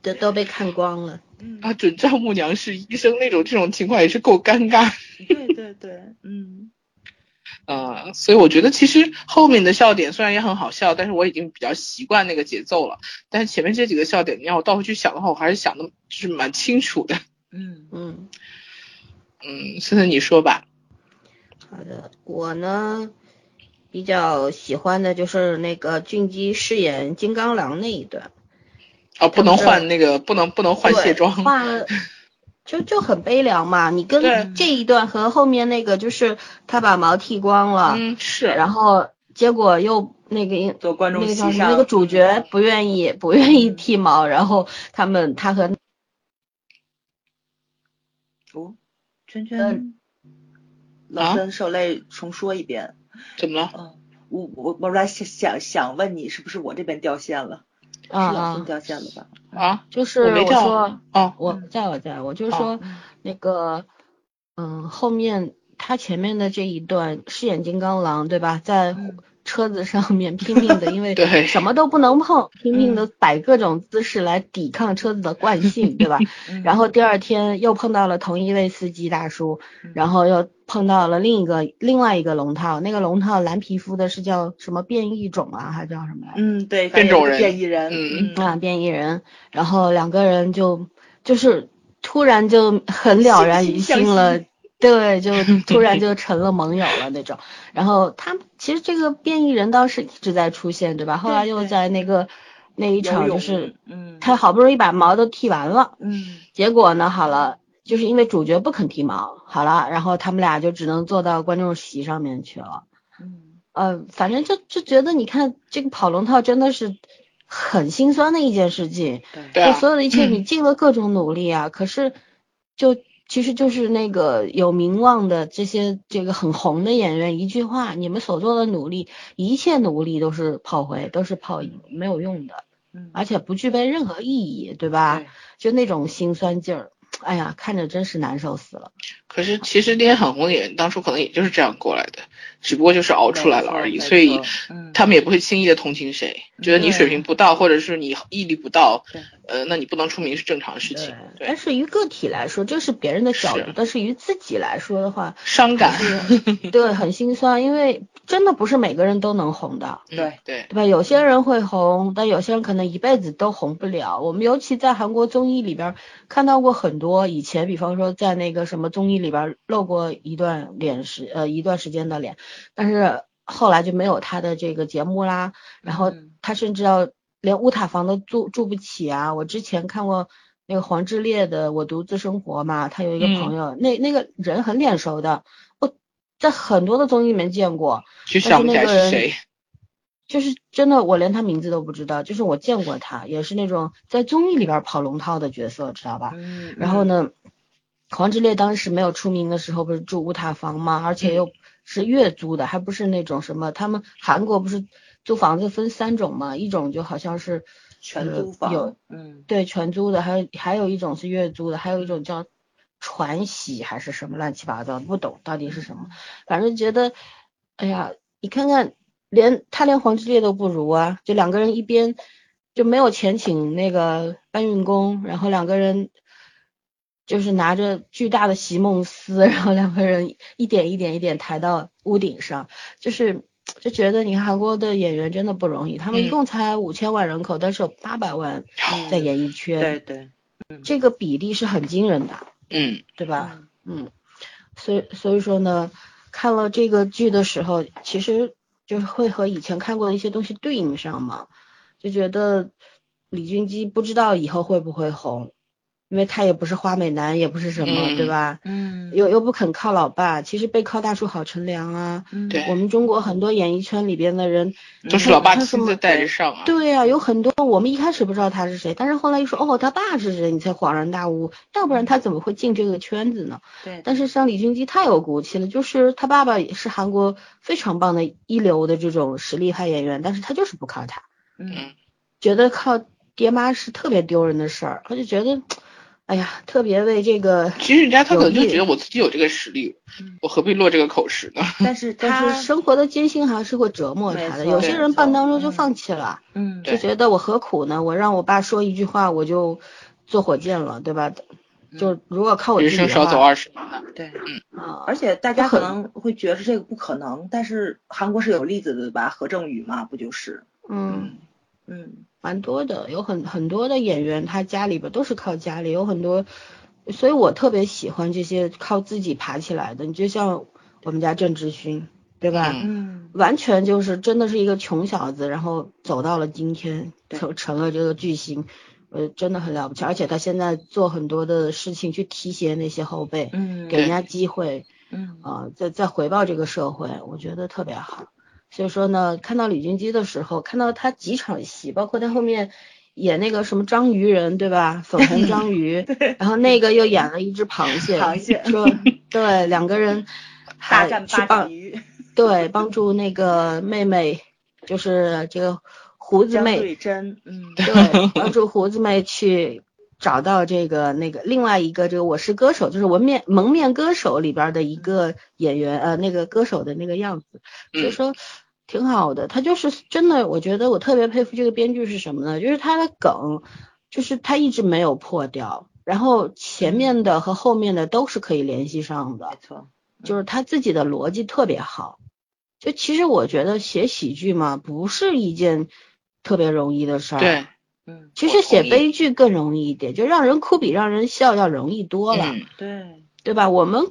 都都被看光了。啊，准丈母娘是医生那种，这种情况也是够尴尬。对对对，嗯。呃，所以我觉得其实后面的笑点虽然也很好笑，但是我已经比较习惯那个节奏了。但是前面这几个笑点，你让我倒回去想的话，我还是想的就是蛮清楚的。嗯嗯嗯，森森你说吧。好的，我呢比较喜欢的就是那个俊基饰演金刚狼那一段。哦，不能换那个，不能不能换卸妆。换。就就很悲凉嘛，你跟这一段和后面那个就是他把毛剃光了，嗯是，然后结果又那个做观众那个那个主角不愿意不愿意剃毛，然后他们他和哦圈圈老孙受累重说一遍，怎么了？嗯，我我我来想想想问你是不是我这边掉线了？是老孙掉线了吧？啊，就是我说，哦，我在我在我就是说，那个，嗯，后面他前面的这一段饰演金刚狼，对吧？在车子上面拼命的，因为什么都不能碰，拼命的摆各种姿势来抵抗车子的惯性，对吧？然后第二天又碰到了同一位司机大叔，然后又碰到了另一个另外一个龙套，那个龙套蓝皮肤的是叫什么变异种啊，还叫什么来？嗯，对，变种人，变异人，嗯啊，变异人。然后两个人就就是突然就很了然于心了。对，就 突然就成了盟友了那种。然后他其实这个变异人倒是一直在出现，对吧？后来又在那个那一场就是，嗯，他好不容易把毛都剃完了，嗯，结果呢，好了，就是因为主角不肯剃毛，好了，然后他们俩就只能坐到观众席上面去了。嗯，呃，反正就就觉得你看这个跑龙套真的是很心酸的一件事情。对，就所有的一切你尽了各种努力啊，可是就。其实就是那个有名望的这些这个很红的演员，一句话，你们所做的努力，一切努力都是炮灰，都是泡影，没有用的，嗯，而且不具备任何意义，对吧？就那种心酸劲儿，哎呀，看着真是难受死了。可是其实那些很红的演员当初可能也就是这样过来的，只不过就是熬出来了而已，所以他们也不会轻易的同情谁，觉得你水平不到，或者是你毅力不到。呃，那你不能出名是正常的事情。对，但是于个体来说，这是别人的角度；但是于自己来说的话，伤感，对，很心酸，因为真的不是每个人都能红的。对对，对吧？有些人会红，但有些人可能一辈子都红不了。我们尤其在韩国综艺里边看到过很多，以前比方说在那个什么综艺里边露过一段脸时，呃，一段时间的脸，但是后来就没有他的这个节目啦。然后他甚至要。连乌塔房都住住不起啊！我之前看过那个黄致列的《我独自生活》嘛，他有一个朋友，那那个人很脸熟的，我在很多的综艺里面见过，就想不起来是谁，就是真的我连他名字都不知道，就是我见过他，也是那种在综艺里边跑龙套的角色，知道吧？嗯。然后呢，黄致列当时没有出名的时候，不是住乌塔房吗？而且又是月租的，还不是那种什么，他们韩国不是。租房子分三种嘛，一种就好像是全租房，有，嗯，对，全租的，还有还有一种是月租的，还有一种叫传喜还是什么乱七八糟，不懂到底是什么，反正觉得，哎呀，你看看，连他连黄志列都不如啊，就两个人一边就没有钱请那个搬运工，然后两个人就是拿着巨大的席梦思，然后两个人一点一点一点抬到屋顶上，就是。就觉得你看韩国的演员真的不容易，他们一共才五千万人口，但是有八百万在演艺圈，对对，这个比例是很惊人的，嗯，对吧？嗯，所以所以说呢，看了这个剧的时候，其实就是会和以前看过的一些东西对应上嘛，就觉得李俊基不知道以后会不会红。因为他也不是花美男，也不是什么，对吧？嗯。又又不肯靠老爸，其实背靠大树好乘凉啊。嗯。对。我们中国很多演艺圈里边的人都是老爸亲自带着上啊。对呀，有很多我们一开始不知道他是谁，但是后来一说哦，他爸是谁，你才恍然大悟。要不然他怎么会进这个圈子呢？对。但是像李俊基太有骨气了，就是他爸爸也是韩国非常棒的一流的这种实力派演员，但是他就是不靠他。嗯。觉得靠。爹妈是特别丢人的事儿，他就觉得，哎呀，特别为这个。其实人家他可能就觉得我自己有这个实力，我何必落这个口实呢？但是但他是生活的艰辛还是会折磨他的，有些人半当中就嗯放弃了，嗯就觉得我何苦呢？我让我爸说一句话我就坐火箭了，对吧？就如果靠我自人己的话，生少走二十年呢。对，啊，而且大家可能会觉得这个不可能，但是韩国是有例子的对吧？何正宇嘛，不就是？嗯。嗯蛮多的，有很很多的演员，他家里边都是靠家里，有很多，所以我特别喜欢这些靠自己爬起来的。你就像我们家郑智薰，对吧？嗯嗯完全就是真的是一个穷小子，然后走到了今天，对成成了这个巨星，呃，真的很了不起。而且他现在做很多的事情去提携那些后辈，嗯给人家机会，嗯啊，再再回报这个社会，我觉得特别好。所以说呢，看到李俊基的时候，看到他几场戏，包括他后面演那个什么章鱼人，对吧？粉红章鱼，然后那个又演了一只螃蟹，螃蟹说 对两个人大还战八去帮爪鱼，对帮助那个妹妹，就是这个胡子张妹，嗯对，帮助胡子妹去找到这个那个另外一个这个《我是歌手》，就是《纹面蒙面歌手》里边的一个演员，呃，那个歌手的那个样子，所以嗯说挺好的。他就是真的，我觉得我特别佩服这个编剧是什么呢？就是他的梗，就是他一直没有破掉，然后前面的和后面的都是可以联系上的没。错，就是他自己的逻辑特别好。就其实我觉得写喜剧嘛，不是一件特别容易的事儿。对，嗯其实写悲剧更容易一点，就让人哭比让人笑要容易多了，嗯对，对吧？我们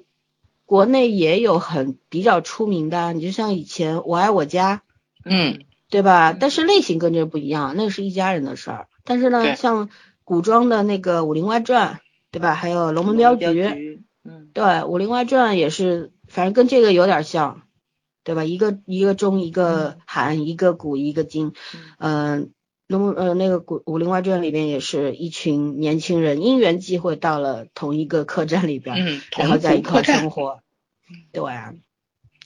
国内也有很比较出名的，你就像以前《我爱我家》，嗯对吧？嗯但是类型跟这不一样，那是一家人的事儿。但是呢，像古装的那个《武林外传》，对吧？还有《龙门镖局》，局，嗯对，《武林外传》也是，反正跟这个有点像，对吧？一个一个中，一个韩，一个古，一个今。嗯，龙呃那个古《武林外传》里边也是一群年轻人因缘际会到了同一个客栈里边，嗯，然后在一块生活。对啊，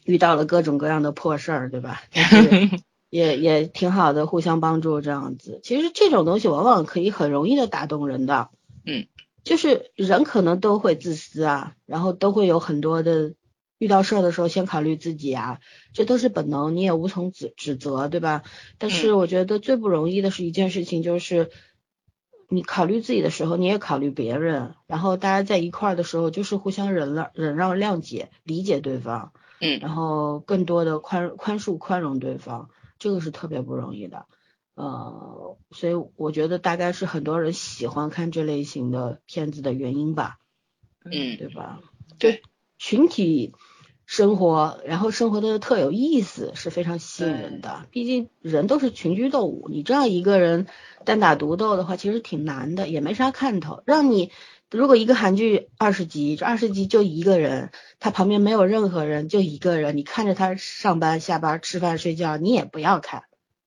遇到了各种各样的破事儿，对吧？但是也也挺好的，互相帮助这样子。其实这种东西往往可以很容易的打动人的。嗯，就是人可能都会自私啊，然后都会有很多的遇到事儿的时候先考虑自己啊，这都是本能，你也无从指指责，对吧？但是我觉得最不容易的是一件事情，就是你考虑自己的时候，你也考虑别人，然后大家在一块儿的时候，就是互相忍让、忍让、谅解、理解对方，嗯然后更多的宽宽恕、宽容对方，这个是特别不容易的。呃，所以我觉得大概是很多人喜欢看这类型的片子的原因吧，嗯对吧？对，群体生活，然后生活的特有意思，是非常吸引人的。毕竟人都是群居动物，你这样一个人单打独斗的话，其实挺难的，也没啥看头。让你如果一个韩剧二十集，这二十集就一个人，他旁边没有任何人，就一个人，你看着他上班、下班、吃饭、睡觉，你也不要看，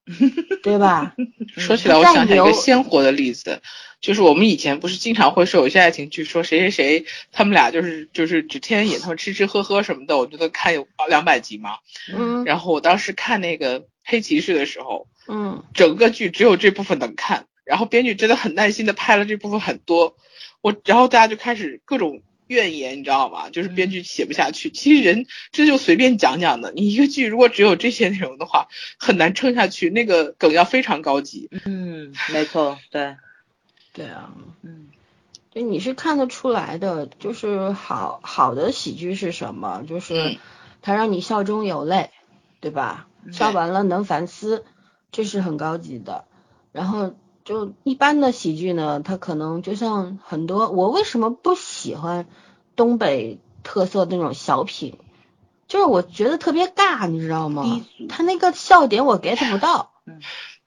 对吧？说起来，我想起来一个鲜活的例子，就是我们以前不是经常会说有些爱情剧，说谁谁谁他们俩就是就是只天天演他们吃吃喝喝什么的，我觉得看有两百集嘛。嗯然后我当时看那个黑骑士的时候，嗯整个剧只有这部分能看，然后编剧真的很耐心的拍了这部分很多，我然后大家就开始各种怨言，你知道吗？就是编剧写不下去。其实人这就随便讲讲的，你一个剧如果只有这些内容的话，很难撑下去，那个梗要非常高级。嗯，没错，对，对啊。嗯对你是看得出来的，就是好好的喜剧是什么？就是嗯它让你笑中有泪，对吧？笑完了能反思，这是很高级的。然后就一般的喜剧呢，它可能就像很多，我为什么不喜欢东北特色那种小品？就是我觉得特别尬，你知道吗俗？他那个笑点我 get 不到，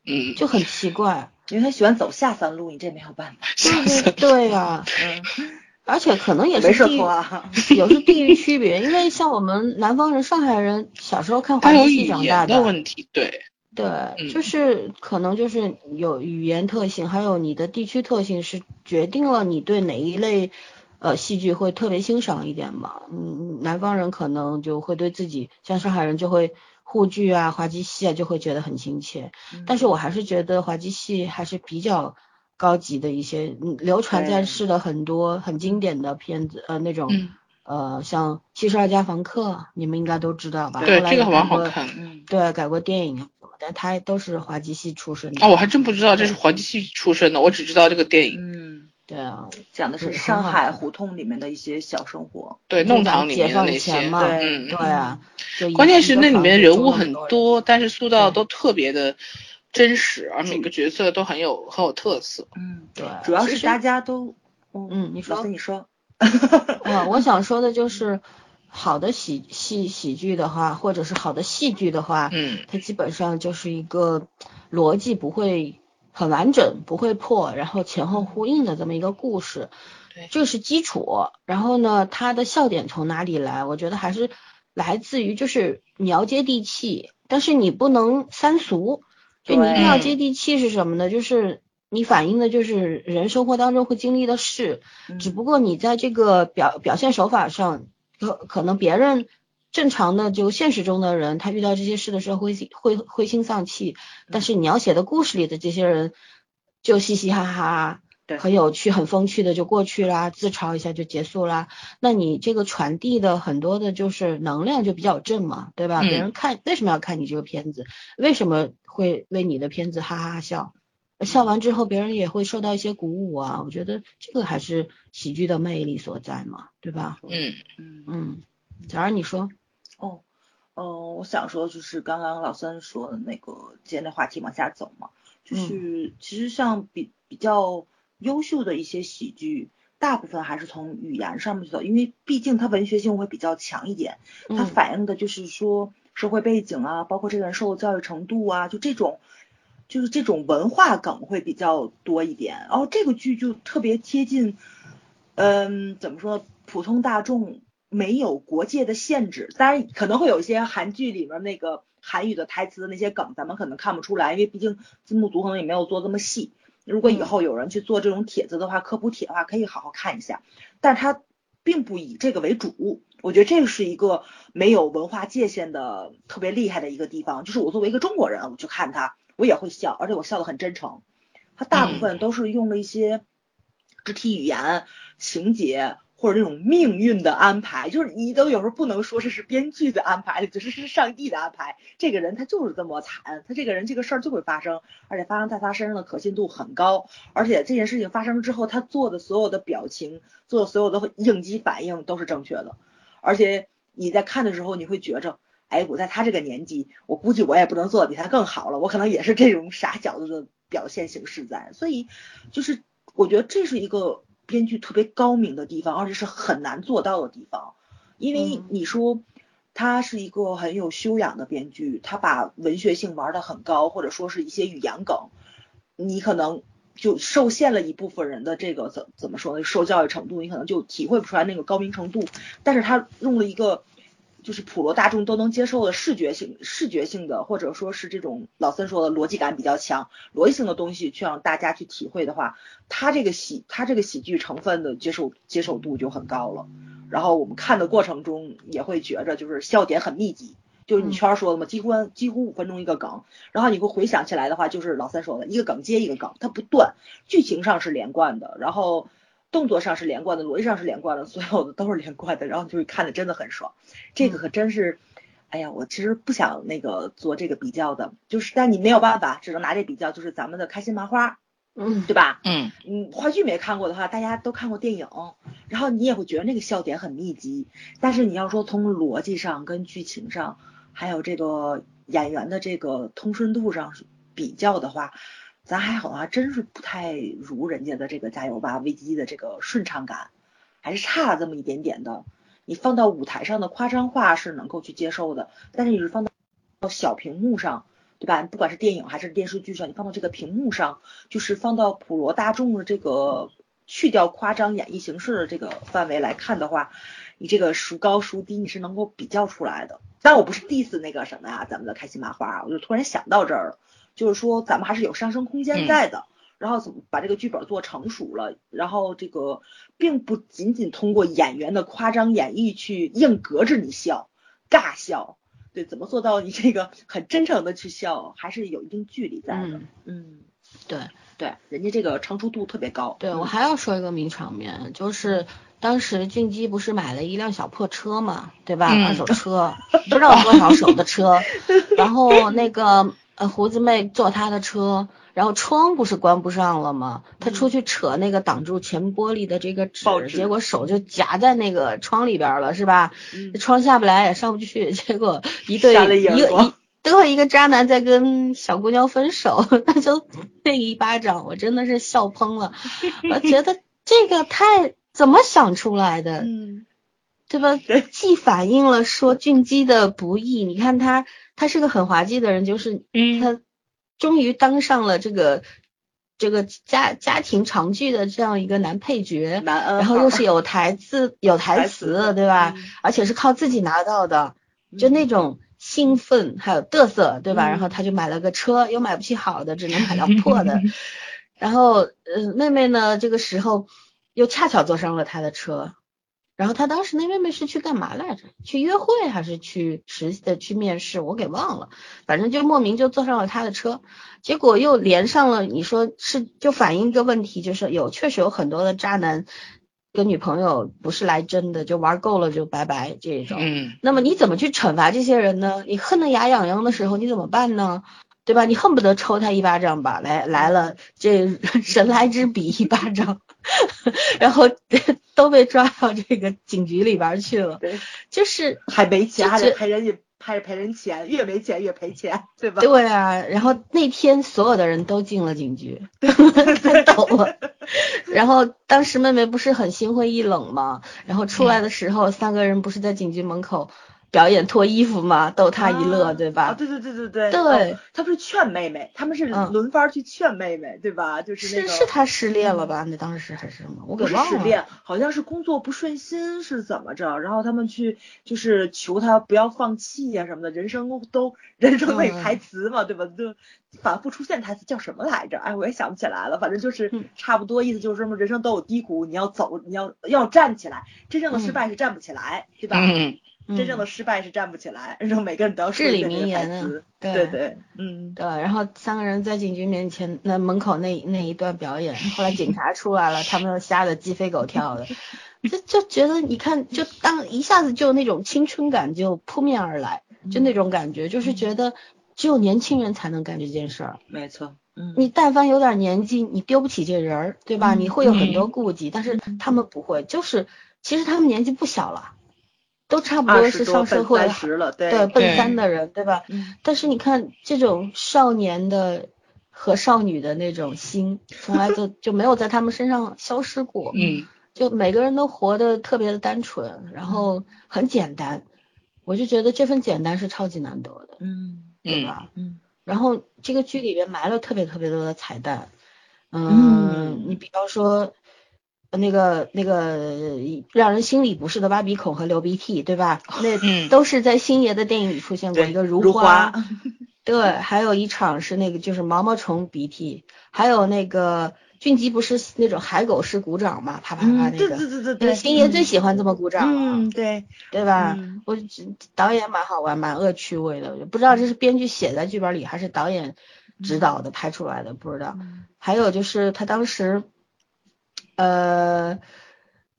嗯，就很奇怪。因为他喜欢走下三路，你这没有办法。对对对呀、嗯，而且可能也是没说地域错啊。有是地域区别，因为像我们南方人、上海人小时候看滑它有语稽戏长大言的问题，对，对，嗯就是可能就是有语言特性，还有你的地区特性是决定了你对哪一类呃戏剧会特别欣赏一点嘛。嗯，南方人可能就会对自己，像上海人就会沪剧啊、滑稽戏啊，就会觉得很亲切。但是我还是觉得滑稽戏还是比较高级的一些流传在世的很多很经典的片子，呃，那种呃像七十二家房客，你们应该都知道吧？对，这个蛮好看。嗯，对，改过电影，但他都是滑稽戏出身的。啊，我还真不知道这是滑稽戏出身的，我只知道这个电影。嗯，对啊，讲的是上海胡同里面的一些小生活。对，弄堂里面的那些。对对啊，关键是那里面人物很多，但是塑造都特别的。真实，而每个角色都很有很有特色。嗯，对，主要是大家都，嗯，你说，你说，嗯，我想说的就是，好的喜戏喜剧的话，或者是好的戏剧的话，嗯，它基本上就是一个逻辑不会很完整，不会破，然后前后呼应的这么一个故事，对，这是基础。然后呢，它的笑点从哪里来？我觉得还是来自于就是你要接地气，但是你不能三俗。就你一定要接地气是什么呢？就是你反映的就是人生活当中会经历的事，只不过你在这个表表现手法上，可可能别人正常的就现实中的人，他遇到这些事的时候会会灰心丧气，但是你要写的故事里的这些人就嘻嘻哈哈。很有趣，很风趣的就过去啦，自嘲一下就结束啦。那你这个传递的很多的就是能量就比较正嘛，对吧？别人看为什么要看你这个片子？为什么会为你的片子哈哈哈笑？笑完之后别人也会受到一些鼓舞啊。我觉得这个还是喜剧的魅力所在嘛，对吧？嗯嗯嗯。假如你说，哦，嗯，我想说就是刚刚老三说的那个，接那话题往下走嘛，就是其实像比比较。优秀的一些喜剧，大部分还是从语言上面去走，因为毕竟它文学性会比较强一点，它反映的就是说社会背景啊，包括这个人受的教育程度啊，就这种，就是这种文化梗会比较多一点。然后这个剧就特别贴近，嗯，怎么说，普通大众没有国界的限制，当然可能会有一些韩剧里面那个韩语的台词的那些梗，咱们可能看不出来，因为毕竟字幕组可能也没有做这么细。如果以后有人去做这种帖子的话，科普帖的话，可以好好看一下。但是它并不以这个为主，我觉得这个是一个没有文化界限的特别厉害的一个地方。就是我作为一个中国人，我去看它，我也会笑，而且我笑得很真诚。他大部分都是用了一些肢体语言、情节。或者那种命运的安排，就是你都有时候不能说这是编剧的安排，只是是上帝的安排。这个人他就是这么惨，他这个人这个事儿就会发生，而且发生在他身上的可信度很高。而且这件事情发生之后，他做的所有的表情，做的所有的应激反应都是正确的。而且你在看的时候，你会觉着，哎，我在他这个年纪，我估计我也不能做的比他更好了，我可能也是这种傻小子的表现形式在。所以，就是我觉得这是一个。编剧特别高明的地方，而且是很难做到的地方，因为你说他是一个很有修养的编剧，他把文学性玩的很高，或者说是一些语言梗，你可能就受限了一部分人的这个怎怎么说呢？受教育程度，你可能就体会不出来那个高明程度。但是他用了一个。就是普罗大众都能接受的视觉性、视觉性的，或者说是这种老森说的逻辑感比较强、逻辑性的东西，去让大家去体会的话，他这个喜他这个喜剧成分的接受接受度就很高了。然后我们看的过程中也会觉着就是笑点很密集，就是你圈说的嘛，几乎几乎五分钟一个梗，然后你会回想起来的话，就是老三说的一个梗接一个梗，它不断，剧情上是连贯的，然后。动作上是连贯的，逻辑上是连贯的，所有的都是连贯的，然后就会看的真的很爽。这个可真是，哎呀，我其实不想那个做这个比较的，就是但你没有办法，只能拿这比较，就是咱们的开心麻花，嗯，对吧？嗯嗯，话剧没看过的话，大家都看过电影，然后你也会觉得那个笑点很密集。但是你要说从逻辑上、跟剧情上，还有这个演员的这个通顺度上比较的话。咱还好啊，真是不太如人家的这个加油吧危机的这个顺畅感，还是差了这么一点点的。你放到舞台上的夸张化是能够去接受的，但是你是放到小屏幕上，对吧？不管是电影还是电视剧上，你放到这个屏幕上，就是放到普罗大众的这个去掉夸张演绎形式的这个范围来看的话，你这个孰高孰低你是能够比较出来的。但我不是 diss 那个什么呀，咱们的开心麻花，我就突然想到这儿了。就是说，咱们还是有上升空间在的。然后怎么把这个剧本做成熟了？然后这个并不仅仅通过演员的夸张演绎去硬隔着你笑，尬笑。对，怎么做到你这个很真诚的去笑，还是有一定距离在的。嗯，对。对，人家这个成熟度特别高。对我还要说一个名场面，就是当时俊基不是买了一辆小破车嘛，对吧？嗯二手车，不知道多少手的车，然后那个呃胡子妹坐他的车。然后窗不是关不上了吗？他出去扯那个挡住前玻璃的这个纸，结果手就夹在那个窗里边了，是吧？嗯窗下不来也上不去，结果一对一一个一对一个渣男在跟小姑娘分手，那就那一巴掌，我真的是笑喷了。我觉得这个太怎么想出来的，嗯，对吧？既反映了说俊基的不易，你看他他是个很滑稽的人，就是嗯他终于当上了这个这个家家庭长剧的这样一个男配角，然后又是有台词有台台词词对吧？嗯而且是靠自己拿到的，就那种兴奋还有嘚瑟，对吧？嗯然后他就买了个车，又买不起好的，只能买辆 破的。然后，呃，妹妹呢，这个时候又恰巧坐上了他的车。然后他当时那妹妹是去干嘛来着？去约会还是去实习的去面试？我给忘了。反正就莫名就坐上了他的车，结果又连上了。你说是就反映一个问题，就是有确实有很多的渣男跟女朋友不是来真的，就玩够了就拜拜这种。嗯那么你怎么去惩罚这些人呢？你恨得牙痒痒的时候，你怎么办呢？对吧？你恨不得抽他一巴掌吧，来来了，这 神来之笔一巴掌，然后都被抓到这个警局里边去了。对，就是还没钱，还得赔人家，还得赔人钱，越没钱越赔钱，对吧？对啊，然后那天所有的人都进了警局，太逗了。然后当时妹妹不是很心灰意冷吗？然后出来的时候，三个人不是在警局门口表演脱衣服嘛？逗她一乐，啊啊，对吧？对对对对对对哦他不是劝妹妹，他们是嗯轮番去劝妹妹，对吧？就是那是个是她失恋了吧？那当时还是什么？我给不是忘了。失恋，好像是工作不顺心是怎么着？然后他们去就是求他不要放弃呀、什么的，人生都人生那嗯台词嘛，对吧？就反复出现台词叫什么来着？哎，我也想不起来了，反正就是嗯差不多意思就是什么，人生都有低谷，你要走，你要要站起来，真正的失嗯败是站不起来，对吧？嗯真正的失败是站不起来，然后每个人都要说至理名台词，对对对，嗯，对，然后三个人在警局面前那门口那那一段表演，后来警察出来了，他们又吓得鸡飞狗跳的，就就觉得你看，就当一下子就那种青春感就扑面而来，就那种感觉，就是觉得只有年轻人才能干这件事儿。没错，嗯，你但凡有点年纪，你丢不起这人儿，对吧？嗯你会有很多。顾忌，但是他们不会，就是其实他们年纪不小了，都差不多是上社会了，对对奔三的人，对吧？嗯但是你看这种少年的和少女的那种心，从来就就没有在他们身上消失过。嗯就每个人都活得特别的单纯，然后很简单。我就觉得这份简单是超级难得的，嗯对吧？嗯然后这个剧里面埋了特别特别多的彩蛋，嗯，嗯你比方说。那个那个让人心里不适的挖鼻孔和流鼻涕，对吧？那嗯都是在星爷的电影里出现过一个如花，花对，还有一场是那个就是毛毛虫鼻涕，还有那个俊基不是那种海狗式鼓掌嘛，啪啪啪嗯，那对个，对对对对，那个星爷最喜欢这么鼓掌了，嗯，对，对吧？嗯我只导演蛮好玩，蛮恶趣味的，不知道这是编剧写在剧本里还是导演指导的拍出来的，不知道。嗯还有就是他当时，呃，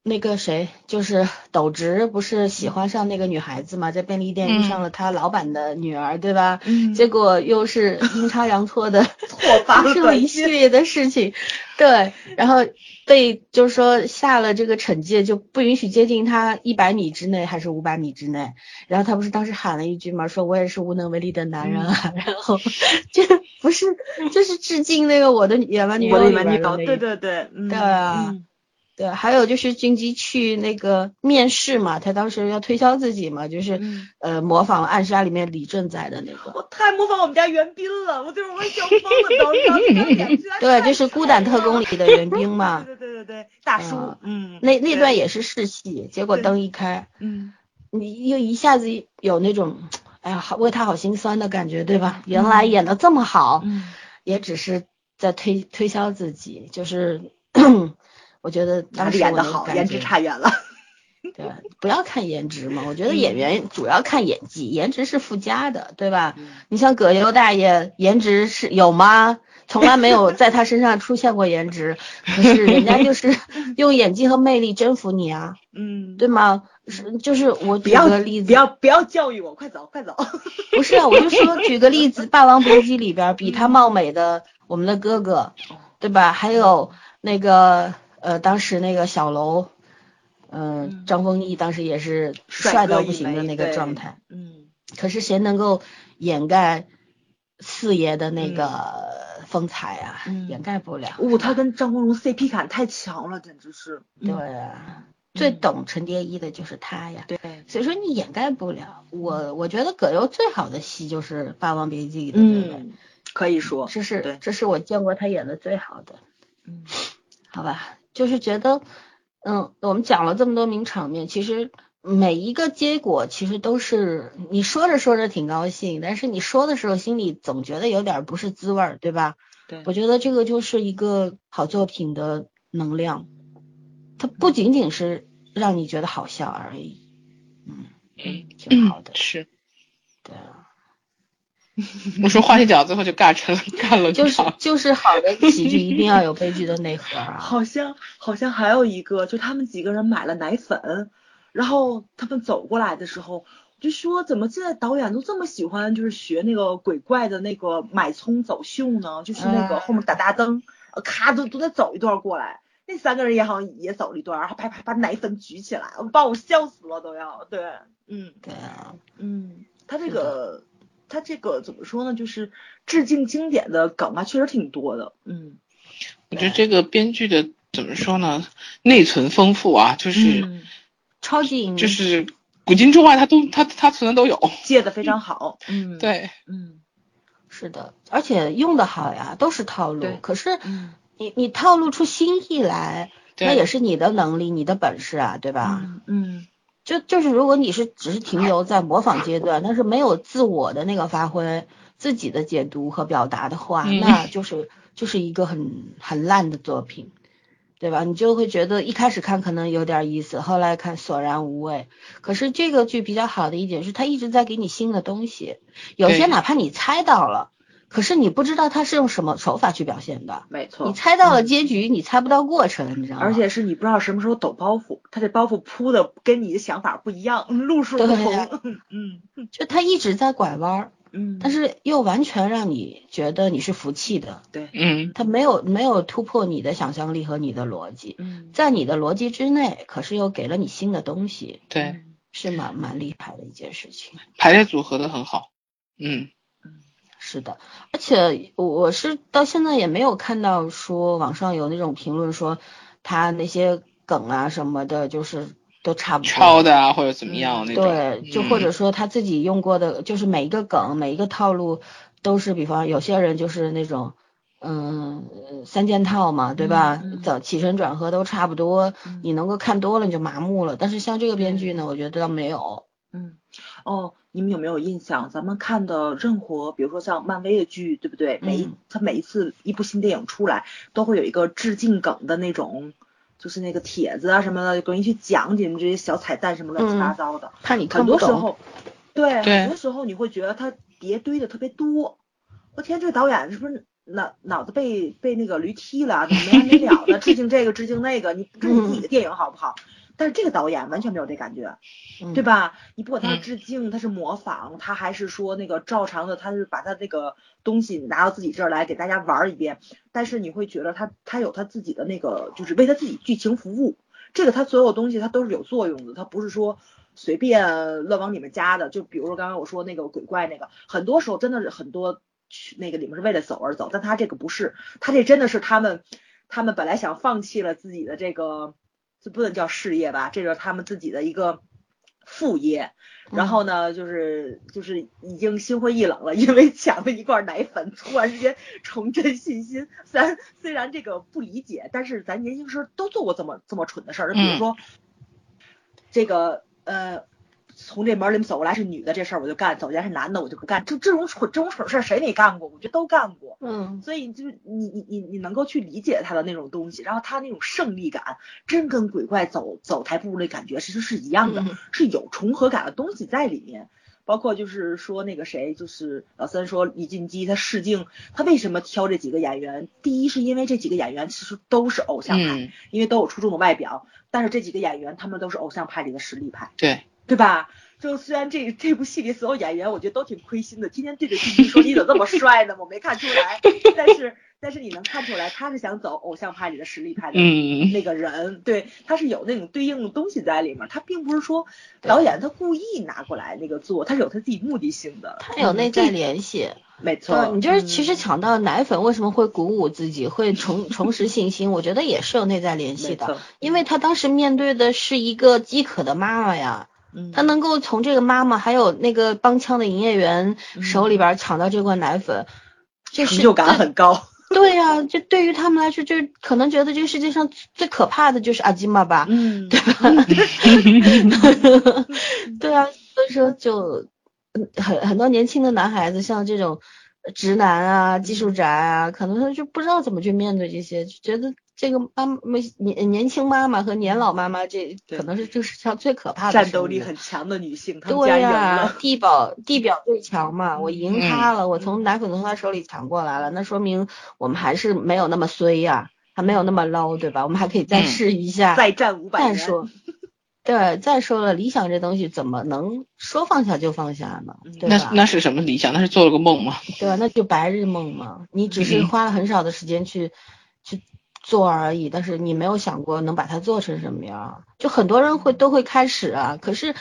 那个谁，就是斗直不是喜欢上那个女孩子嘛，在便利店遇上了他老板的女儿，对吧？嗯结果又是阴差阳错的 错 发发生了一系列的事情，对，然后被就是说下了这个惩戒，就不允许接近他一百米之内还是五百米之内。然后他不是当时喊了一句嘛，说我也是无能为力的男人啊，然后这不是就是致敬那个我的野蛮女我友对对对，嗯对对，还有就是俊基去那个面试嘛，他当时要推销自己嘛，就是、嗯。呃模仿了《暗杀》里面李正宰的那个。我太模仿我们家袁彬了，我就是我笑疯了，当时那张脸实在对，就是《孤胆特工》里的袁彬嘛，对对对对对，大叔嗯，嗯，那那段，也是试戏，结果灯一开，嗯。你又一下子有那种，哎呀，好为他好心酸的感觉，对吧？原来演的这么好，嗯。也只是在推推销自己，就是 我觉得哪当时演的好，颜值差远了，对，不要看颜值嘛，我觉得嗯演员主要看演技，颜值是附加的，对吧？嗯你像葛优大爷，颜值是有吗？从来没有在他身上出现过颜值，可是人家就是 用演技和魅力征服你啊，嗯，对吗？是就是我举个例子，不要不要教育我，快走快走。不是啊，我就说举个例子，《霸王别姬》里边比他貌美的我们的哥哥，对吧？还有那个呃，当时那个小楼，嗯、嗯张丰毅当时也是帅帅到不行的那个状态。嗯，可是谁能够掩盖四爷的那嗯个风采啊？嗯掩盖不了。哦，他跟张国荣 CP 感太强了，简直是。对嗯啊，最懂陈蝶衣的就是他呀。对，所以说你掩盖不了。我我觉得葛优最好的戏就是《霸王别姬》里的。嗯，可以说，这是对这是我见过他演的最好的，嗯好吧？就是觉得，嗯，我们讲了这么多名场面，其实每一个结果其实都是你说着说着挺高兴，但是你说的时候心里总觉得有点不是滋味儿，对吧？对我觉得这个就是一个好作品的能量，它不仅仅是让你觉得好笑而已，嗯，嗯，挺好的，是。对啊。我说话题讲到最后就尬成了 尬了就是。就是好的喜剧一定要有悲剧的内核啊。好像好像还有一个，就他们几个人买了奶粉，然后他们走过来的时候，我就说怎么现在导演都这么喜欢，就是学那个鬼怪的那个买葱走秀呢？就是那个嗯后面打大灯，呃咔都都得走一段过来。那三个人也好像也走了一段，然后啪啪把奶粉举起来，把我笑死了都要。对，嗯对啊，嗯，他这个他这个怎么说呢？就是致敬经典的梗啊，确实挺多的。嗯，我觉得这个编剧的怎么说呢，内存丰富啊，就是、嗯超级就是古今中外他都他他存的都有。借的非常好。嗯，，对，嗯是的，而且用的好呀，都是套路对。可是嗯你你套路出新意来，对那也是你的能力，你的本事啊，对吧？嗯嗯就就是如果你是只是停留在模仿阶段，但是没有自我的那个发挥、自己的解读和表达的话，嗯那就是就是一个很很烂的作品，对吧？你就会觉得一开始看可能有点意思，后来看索然无味。可是这个剧比较好的一点是，它一直在给你新的东西，有些哪怕你猜到了，可是你不知道他是用什么手法去表现的。没错。你猜到了嗯结局，你猜不到过程，你知道吗？而且是你不知道什么时候抖包袱，他这包袱铺的跟你的想法不一样，路数不同。嗯就他一直在拐弯儿。嗯，但是又完全让你觉得你是服气的，对，嗯，他没有没有突破你的想象力和你的逻辑，嗯在你的逻辑之内，可是又给了你新的东西，对，是蛮蛮厉害的一件事情。排列组合的很好。嗯，是的，而且我我是到现在也没有看到说网上有那种评论说他那些梗啊什么的，就是都差不多。抄的啊或者怎么样那种。对，就或者嗯说他自己用过的，就是每一个梗、每一个套路都是，比方有些人就是那种，嗯，三件套嘛，对吧早嗯？起承转合都差不多，嗯你能够看多了你就麻木了。但是像这个编剧呢，我觉得倒没有。嗯，哦，你们有没有印象？咱们看的任何，比如说像漫威的剧，对不对？每一嗯它每一次一部新电影出来，都会有一个致敬梗的那种，就是那个帖子啊什么的，给你去讲解这些小彩蛋什么乱七八糟的。怕你看很不懂。多时候，对，对很多时候你会觉得它叠堆的特别多。我天，这个导演是不是脑脑子被被那个驴踢了？怎么没完没了的致敬这个致敬那个？你不你自己的电影好不好？但是这个导演完全没有这感觉，嗯对吧？你不管他是嗯致敬，他是模仿，他还是说那个照常的，他是把他这个东西拿到自己这儿来给大家玩儿一遍。但是你会觉得他他有他自己的那个，就是为他自己剧情服务。这个他所有东西他都是有作用的，他不是说随便乱往里面加的。就比如说刚刚我说那个鬼怪那个，很多时候真的是很多那个里面是为了走而走，但他这个不是，他这真的是他们他们本来想放弃了自己的这个，这不能叫事业吧，这是他们自己的一个副业。然后呢，就是就是已经心灰意冷了，因为抢了一罐奶粉，突然之间重振信心。虽然虽然这个不理解，但是咱年轻时候都做过这么这么蠢的事儿。比如说，这个呃，从这门里面走过来是女的，这事儿我就干；走进来是男的，我就不干。就这种蠢这种蠢事儿，谁没干过？我觉得都干过。嗯，所以就是你你你你能够去理解他的那种东西，然后他那种胜利感，真跟鬼怪走走台步那感觉其实是一样的，嗯是有重合感的东西在里面。包括就是说那个谁，就是老三说李进基他试镜，他为什么挑这几个演员？第一是因为这几个演员其实都是偶像派，嗯，因为都有出众的外表，但是这几个演员他们都是偶像派里的实力派，对，对吧？就虽然这这部戏里所有演员，我觉得都挺亏心的，天天对着镜头说你怎么这么 帅呢？我没看出来，但是但是你能看出来他是想走偶像派里的实力派的嗯，那个人，对，他是有那种对应的东西在里面，他并不是说导演他故意拿过来那个做，他是有他自己目的性的，他有内在联系。没错，对，你就是其实嗯抢到奶粉为什么会鼓舞自己，会重重拾信心？我觉得也是有内在联系的，因为他当时面对的是一个饥渴的妈妈呀，嗯。他能够从这个妈妈还有那个帮腔的营业员手里边抢到这罐奶粉，这成就感很高，对呀、就对于他们来说，就可能觉得这个世界上最可怕的就是阿基玛吧，嗯，对吧？对啊，所以说就嗯很很多年轻的男孩子，像这种直男啊、技术宅啊，可能他就不知道怎么去面对这些，就觉得这个妈妈年年轻妈妈和年老妈妈，这可能是这个世上最可怕的战斗力很强的女性，她们家赢对呀、了，地表地表最强嘛，我赢她了，我嗯从奶粉从她手里抢过来了，那说明我们还是没有那么衰呀、还没有那么 low，对吧？我们还可以再嗯试一下，再战五百年，再说，对，再说了，理想这东西怎么能说放下就放下呢？嗯对吧？那那是什么理想？那是做了个梦吗？对吧？那就白日梦嘛，你只是嗯花了很少的时间去去做而已，但是你没有想过能把它做成什么样。就很多人会都会开始啊，可是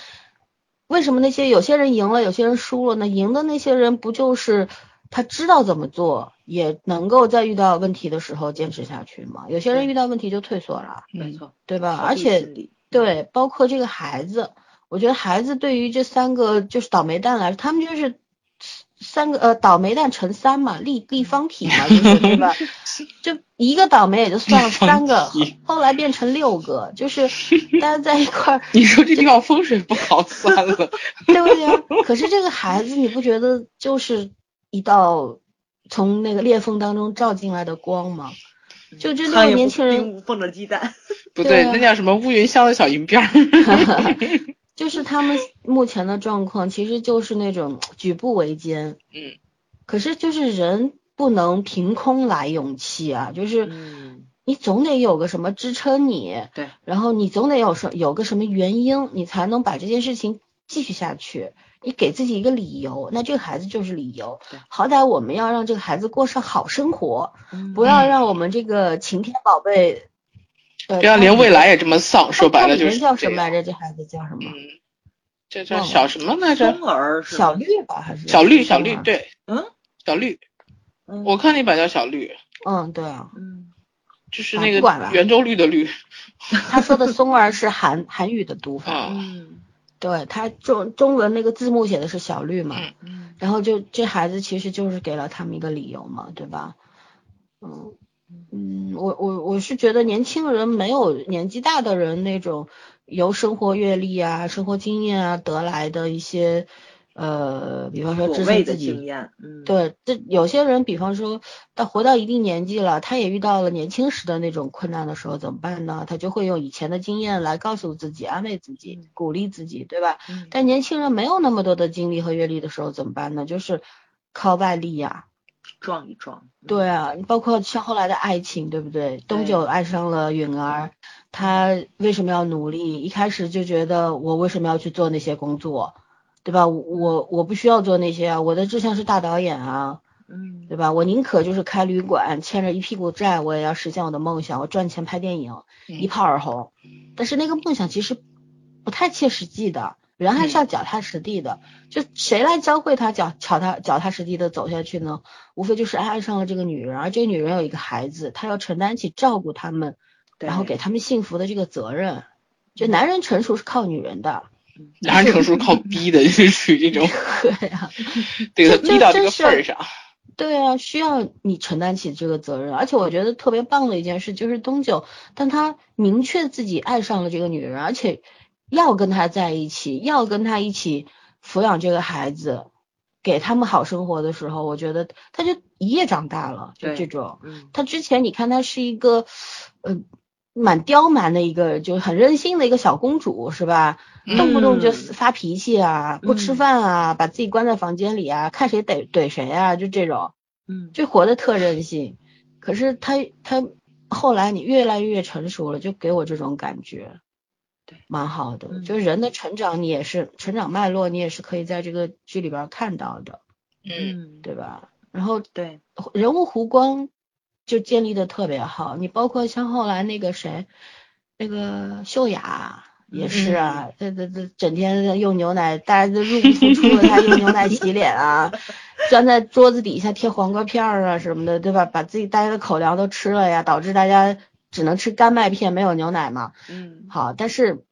为什么那些有些人赢了，有些人输了呢？赢的那些人不就是他知道怎么做，也能够在遇到问题的时候坚持下去吗？有些人遇到问题就退缩了，没错，对吧？而且对，包括这个孩子，我觉得孩子对于这三个就是倒霉蛋来说，他们就是三个呃倒霉蛋乘三嘛，立立方体嘛，就是对吧？就一个倒霉也就算了，三个后来变成六个，就是 大家在一块儿，你说这地方风水不好算了，对不对？可是这个孩子，你不觉得就是一道从那个裂缝当中照进来的光吗？就这六个苍蝇不年轻人并不放着鸡蛋，不对，对啊那叫什么乌云箱的小银边儿。就是他们目前的状况，其实就是那种举步维艰。嗯，可是就是人不能凭空来勇气啊，就是嗯，你总得有个什么支撑你，对，然后你总得有什有个什么原因，你才能把这件事情继续下去。你给自己一个理由，那这个孩子就是理由对。好歹我们要让这个孩子过上好生活，嗯不要让我们这个晴天宝贝，呃，不要连未来也这么丧，说白了就是叫什么来着？这孩子叫什么？嗯，这叫小什么来着？松儿是小绿吧，还是小绿，小，绿对，嗯小绿。嗯我看那版叫小绿，嗯，对啊，嗯就是那个圆周率的绿。他说的松儿是韩韩语的读法，啊，嗯对他中中文那个字幕写的是小绿嘛，嗯嗯然后就这孩子其实就是给了他们一个理由嘛，对吧？嗯嗯，我我我是觉得年轻人没有年纪大的人那种由生活阅历啊、生活经验啊得来的一些呃，比方说自己。经验，嗯，对，这有些人，比方说到活到一定年纪了，他也遇到了年轻时的那种困难的时候，怎么办呢？他就会用以前的经验来告诉自己、安慰自己、鼓励自己，对吧？嗯，但年轻人没有那么多的经历和阅历的时候怎么办呢？就是靠外力呀、撞一撞，嗯，对啊，包括像后来的爱情，对不对？东九爱上了允儿，他为什么要努力？一开始就觉得我为什么要去做那些工作，对吧？我我不需要做那些啊，我的志向是大导演啊，嗯，对吧？我宁可就是开旅馆，欠着一屁股债，我也要实现我的梦想，我赚钱拍电影，嗯一炮而红。但是那个梦想其实不太切实际的，人还是要脚踏实地的。就谁来教会他脚脚踏脚踏实地的走下去呢？无非就是爱上了这个女人，而这个女人有一个孩子，他要承担起照顾他们，然后给他们幸福的这个责任。就男人成熟是靠女人的，男人成熟靠逼的，就是 属于这种，对啊。对他逼到这个份儿上。对啊，需要你承担起这个责任，而且我觉得特别棒的一件事就是东九，当他明确自己爱上了这个女人，而且要跟他在一起，要跟他一起抚养这个孩子，给他们好生活的时候，我觉得他就一夜长大了，就这种。嗯，他之前你看他是一个，呃，蛮刁蛮的一个，就很任性的一个小公主，是吧？动不动就发脾气啊，不吃饭啊，把自己关在房间里啊，看谁怼怼谁啊，就这种，嗯，就活得特任性。可是他他后来你越来越成熟了，就给我这种感觉，对，蛮好的。嗯就是人的成长，你也是成长脉络，你也是可以在这个剧里边看到的，嗯，对吧？然后对，人物弧光就建立的特别好，你包括像后来那个谁，那个秀雅也是啊，这这这整天用牛奶，大家都入不敷出了，他用牛奶洗脸啊，钻在桌子底下贴黄瓜片儿啊什么的，对吧？把自己大家的口粮都吃了呀，导致大家只能吃干麦片，没有牛奶嘛。嗯，好，但是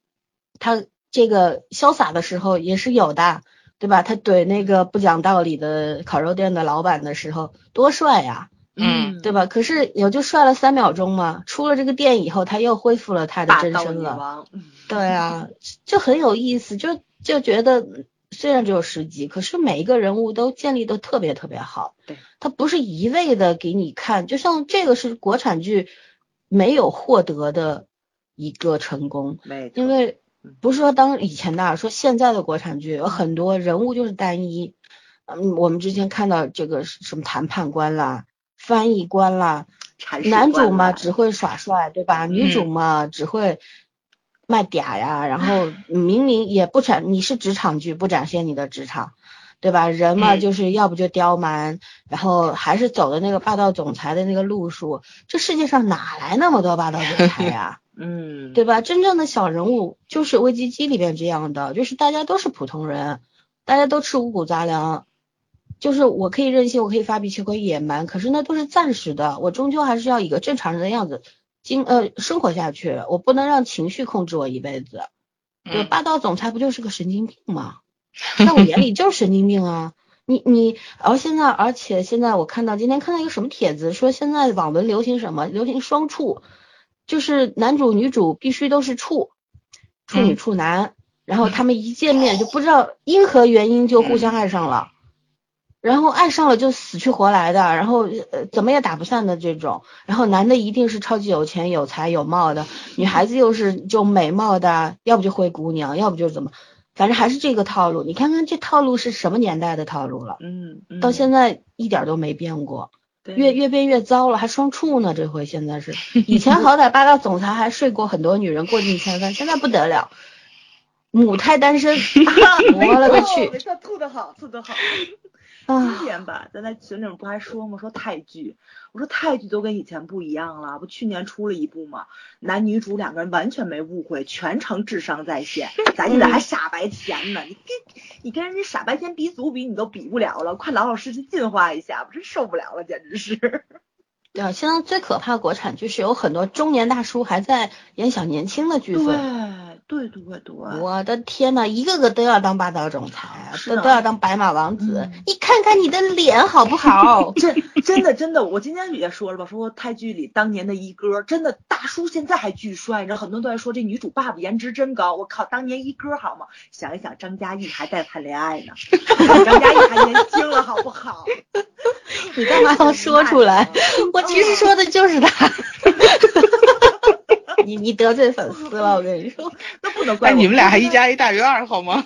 他这个潇洒的时候也是有的，对吧？他怼那个不讲道理的烤肉店的老板的时候，多帅呀！嗯对吧？可是也就帅了三秒钟嘛，出了这个店以后，他又恢复了他的真身了。对啊，就很有意思，就就觉得虽然只有十集，可是每一个人物都建立的特别特别好。对，他不是一味的给你看，就像这个是国产剧没有获得的一个成功，没，因为嗯不是说当以前的啊，说现在的国产剧有很多人物就是单一。嗯，我们之前看到这个什么谈判官啦、翻译官啦，男主嘛只会耍帅，对吧？女主嘛只会卖嗲呀，然后 明明也不展，你是职场剧，不展现你的职场，对吧？人嘛嗯就是要不就刁蛮，然后还是走的那个霸道总裁的那个路数。这世界上哪来那么多霸道总裁呀？嗯，对吧？真正的小人物就是危机机里边这样的，就是大家都是普通人，大家都吃五谷杂粮，就是我可以任性，我可以发脾气，我可以野蛮，可是那都是暂时的，我终究还是要一个正常人的样子经呃生活下去，我不能让情绪控制我一辈子。对，嗯霸道总裁不就是个神经病吗？在我眼里就是神经病啊！你你，而现在，而且现在我看到今天看到一个什么帖子，说现在网文流行什么？流行双处，就是男主女主必须都是处，处女嗯处男，然后他们一见面就不知道 因何原因就互相爱上了，然后爱上了就死去活来的，然后呃怎么也打不散的这种，然后男的一定是超级有钱有才有貌的，女孩子又是就美貌的，要不就灰姑娘，要不就怎么，反正还是这个套路。你看看这套路是什么年代的套路了，嗯，嗯，到现在一点都没变过，对越越变越糟了，还双处呢。这回现在是，以前好歹霸道总裁还睡过很多女人，过尽千帆，现在不得了，母胎单身，我了个去没事，吐的好，吐的好。啊今！天吧，咱在群里面不还说吗？说泰剧，我说泰剧都跟以前不一样了，不去年出了一部吗，男女主两个人完全没误会，全程智商在线，咱现在还傻白甜呢，你跟你跟人家傻白甜鼻祖比，你都比不了了，快老老实实进化一下，我真受不了了，简直是。对啊，现在最可怕的国产剧是有很多中年大叔还在演小年轻的剧份。对对对对，我的天呐，一个个都要当霸道总裁，都都要当白马王子。嗯你看看你的脸好不好？真真的真的，我今天也说了吧，说泰剧里当年的一哥，真的大叔现在还巨帅，你知道很多人都在说这女主爸爸颜值真高，我靠，当年一哥好吗？想一想，张嘉译还在谈恋爱呢，张嘉译还年轻了，好不好？你干嘛要说出来？我其实说的就是他。你你得罪粉丝了，我跟你说。那不能怪哎，你们俩还一加一大于二好吗？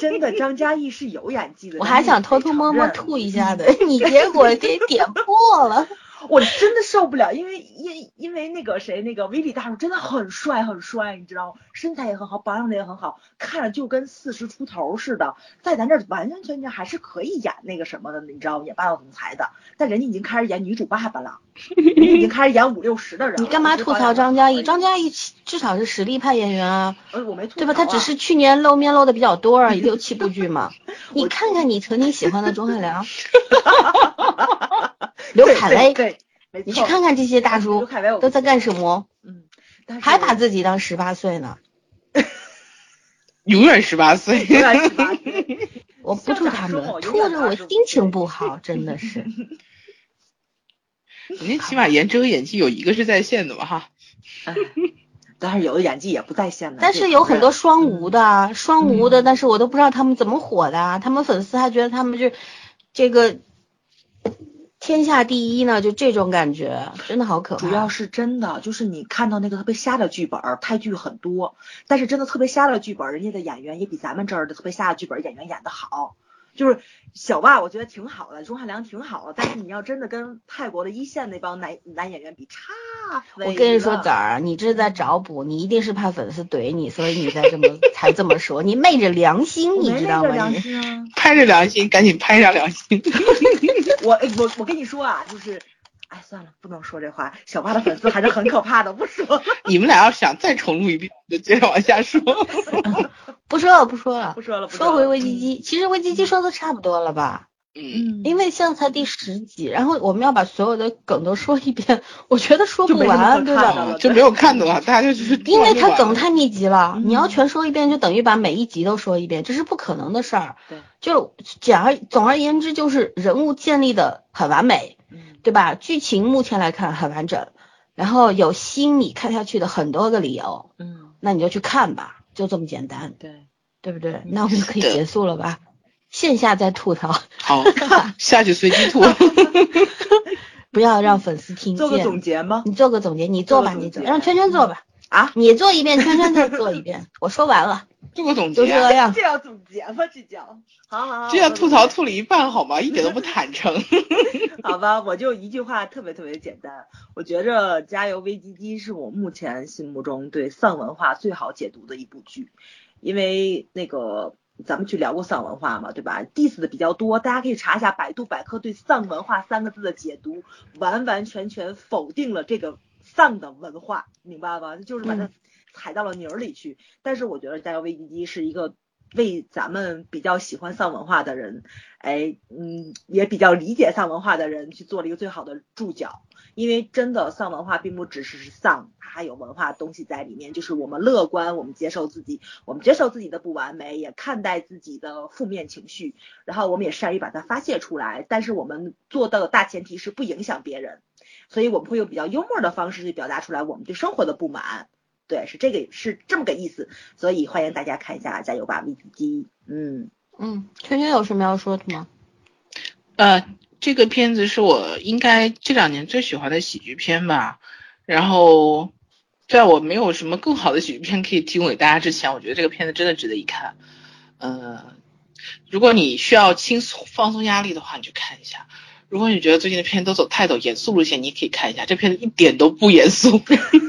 真的，张嘉译是有演技的，我还想偷偷摸摸吐一下 的，你结果给点破了。我真的受不了，因为因因为那个谁，那个威力大叔真的很帅很帅，你知道吗？身材也很好，保养的也很好，看着就跟四十出头似的，在咱这完完全全还是可以演那个什么的，你知道吗？演霸道总裁的，但人家已经开始演女主爸爸了，已经开始演五六十的人了。你干嘛吐槽张嘉译？张嘉译至少是实力派演员啊，呃，我没吐槽、啊，对吧？他只是去年露面露的比较多而已，六七部剧嘛。你看看你曾经喜欢的钟汉良。刘恺威，对，没错。你去看看这些大叔都在干什么？嗯，还把自己当十八岁呢。永远十八岁。永远十八岁。我不吐他们，吐的我心情不好，真的是。人家起码颜值和演技有一个是在线的吧哈。但是有的演技也不在线的。但是有很多双无的，双无的，但是我都不知道他们怎么火的。他们粉丝还觉得他们就这个。天下第一呢，就这种感觉，真的好可怕。主要是真的，就是你看到那个特别瞎的剧本，泰剧很多，但是真的特别瞎的剧本，人家的演员也比咱们这儿的特别瞎的剧本演员演的好。就是小袜，我觉得挺好的，钟汉良挺好的，但是你要真的跟泰国的一线那帮男男演员比，差我跟你说，崽儿，你这是在找补，你一定是怕粉丝怼你，所以你才这么才这么说，你昧着良心，你知道吗？良心啊，拍着良心，赶紧拍上良心。我我我跟你说啊，就是，哎，算了，不能说这话，小花的粉丝还是很可怕的，不说。你们俩要想再重录一遍，就接着往下说。不说了，不说了，不说了。说回危机机，其实危机机说的差不多了吧？嗯，因为现在才第十集，然后我们要把所有的梗都说一遍，我觉得说不完，对吧？就没有看的了，大家就是。因为它梗太密集了，你要全说一遍，就等于把每一集都说一遍，这是不可能的事儿。对。就简而总而言之，就是人物建立的很完美，对吧？剧情目前来看很完整，然后有吸引你看下去的很多个理由。嗯。那你就去看吧。就这么简单，对对不对？那我们可以结束了吧？线下再吐槽，好，下去随机吐，不要让粉丝听见。做个总结吗？你做个总结，你做吧，你做，让圈圈做吧。啊，你做一遍，圈圈再做一遍。我说完了，做个总结，就这样。这要总结吗？这叫，好好好，这样吐槽吐了一半好吗？一点都不坦诚。好吧，我就一句话，特别特别简单。我觉着《加油危机机》是我目前心目中对丧文化最好解读的一部剧，因为那个咱们去聊过丧文化嘛，对吧？diss 的比较多，大家可以查一下百度百科对丧文化三个字的解读，完完全全否定了这个。丧的文化，明白吧？就是把它踩到了泥儿里去。但是我觉得《加油危机机》是一个为咱们比较喜欢丧文化的人，哎，嗯，也比较理解丧文化的人去做了一个最好的注脚。因为真的丧文化并不只是是丧，它还有文化东西在里面。就是我们乐观，我们接受自己，我们接受自己的不完美，也看待自己的负面情绪，然后我们也善于把它发泄出来。但是我们做到的大前提是不影响别人。所以我们会用比较幽默的方式去表达出来我们对生活的不满，对，是这个是这么个意思。所以欢迎大家看一下《加油吧，危机》。嗯嗯，圈圈有什么要说的吗？呃，这个片子是我应该这两年最喜欢的喜剧片吧。然后在我没有什么更好的喜剧片可以提供给大家之前，我觉得这个片子真的值得一看。嗯，如果你需要轻松放松压力的话，你就看一下。如果你觉得最近的片都走太走严肃路线，你可以看一下这片子一点都不严肃。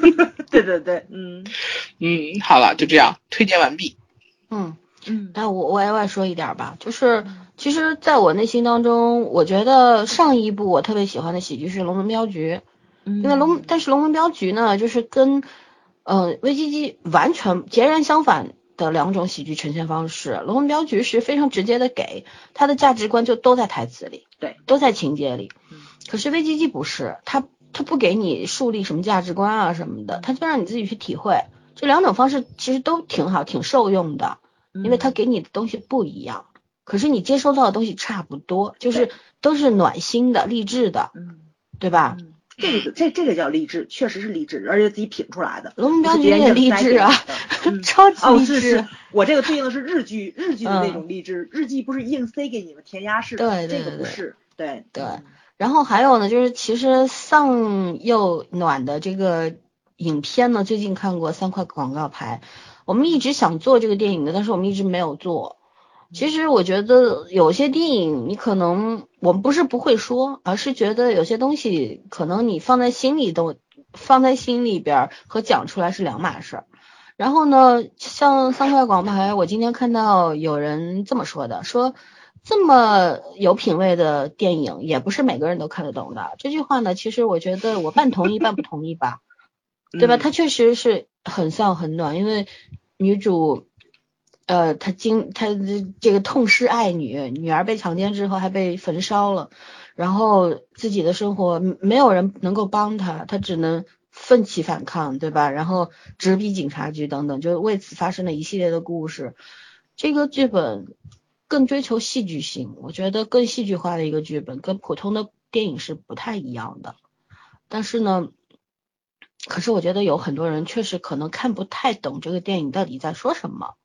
对对对，嗯 嗯，好了，就这样，推荐完毕。嗯嗯，那我我额外说一点吧，就是其实在我内心当中，我觉得上一部我特别喜欢的喜剧是《龙门镖局》，因为龙但是《龙门镖局》呢，就是跟呃危机机完全截然相反。的两种喜剧呈现方式，《龙门镖局》是非常直接的给他的价值观就都在台词里，对，都在情节里。可是《危机机》不是，他他不给你树立什么价值观啊什么的，他就让你自己去体会。这两种方式其实都挺好，挺受用的，因为他给你的东西不一样，可是你接收到的东西差不多，就是都是暖心的、励志的，嗯，对吧？这个这这个叫励志，确实是励志，而且自己品出来的。龙门镖局也励志啊，超级励志。我这个对应的是日剧，日剧的那种励志。日剧不是硬塞给你们填鸭式的，这个不是。对对。然后还有呢，就是其实丧又暖的这个影片呢，最近看过三块广告牌。我们一直想做这个电影的，但是我们一直没有做。其实我觉得有些电影你可能我们不是不会说，而是觉得有些东西可能你放在心里都放在心里边和讲出来是两码事儿。然后呢，像三块广牌，我今天看到有人这么说的，说这么有品位的电影也不是每个人都看得懂的。这句话呢，其实我觉得我半同意半不同意吧，对吧？它确实是很丧很暖，因为女主。呃，他经他这个痛失爱女，女儿被强奸之后还被焚烧了，然后自己的生活没有人能够帮他，他只能奋起反抗，对吧？然后直逼警察局等等，就为此发生了一系列的故事。这个剧本更追求戏剧性，我觉得更戏剧化的一个剧本，跟普通的电影是不太一样的。但是呢，可是我觉得有很多人确实可能看不太懂这个电影到底在说什么。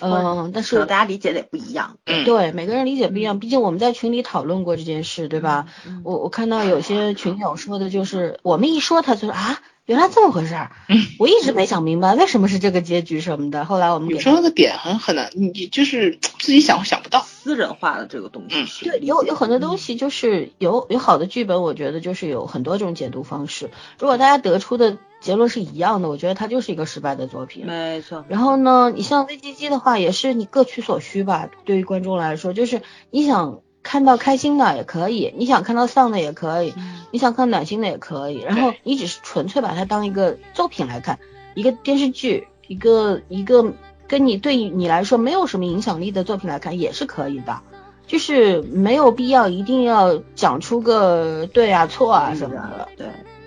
嗯，但是大家理解的也不一样。对，每个人理解不一样，毕竟我们在群里讨论过这件事，对吧？我我看到有些群友说的就是，我们一说他就说啊。原来这么回事儿，我一直没想明白为什么是这个结局什么的。后来我们有时候那个点很很难，你就是自己想想不到。私人化的这个东西，对，有有很多东西就是有有好的剧本，我觉得就是有很多种解读方式。如果大家得出的结论是一样的，我觉得它就是一个失败的作品。没错。然后呢，你像 V G G 的话，也是你各取所需吧。对于观众来说，就是你想。看到开心的也可以，你想看到丧的也可以，你想看暖心的也可以，然后你只是纯粹把它当一个作品来看，一个电视剧，一个一个跟你对你来说没有什么影响力的作品来看也是可以的，就是没有必要一定要讲出个对啊错啊什么的，对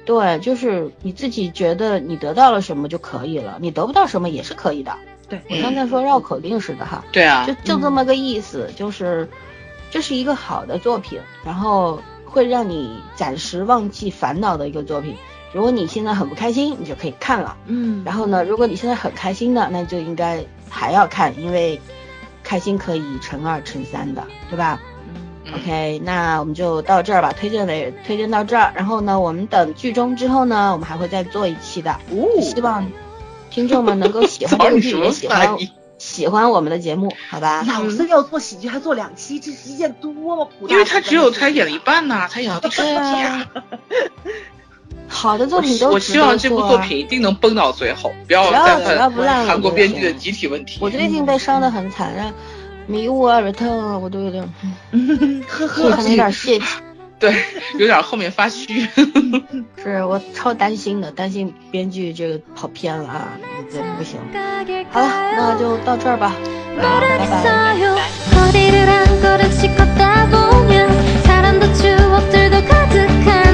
对，就是你自己觉得你得到了什么就可以了，你得不到什么也是可以的，对我刚才说绕口令似的哈，对啊，就就这么个意思，就是。这是一个好的作品，然后会让你暂时忘记烦恼的一个作品。如果你现在很不开心，你就可以看了。嗯。然后呢，如果你现在很开心的，那就应该还要看，因为开心可以乘二乘三的，对吧？OK，那我们就到这儿吧，推荐的推荐到这儿。然后呢，我们等剧终之后呢，我们还会再做一期的。哦。希望听众们能够喜欢这个剧，也喜欢。喜欢我们的节目，好吧？老子要做喜剧还做两期，这是一件多么苦因为他只有才演了一半呢，他演到第十集啊。好的作品都我希望这部作品一定能崩到最后，不要再犯韩国编剧的集体问题。我最近被伤的很惨，迷雾啊、return 啊，我都有点，呵呵，可能有点泄气。对，有点后面发虚，是我超担心的，担心编剧这个跑偏了啊，这不行。好了，那就到这儿吧，拜拜。제자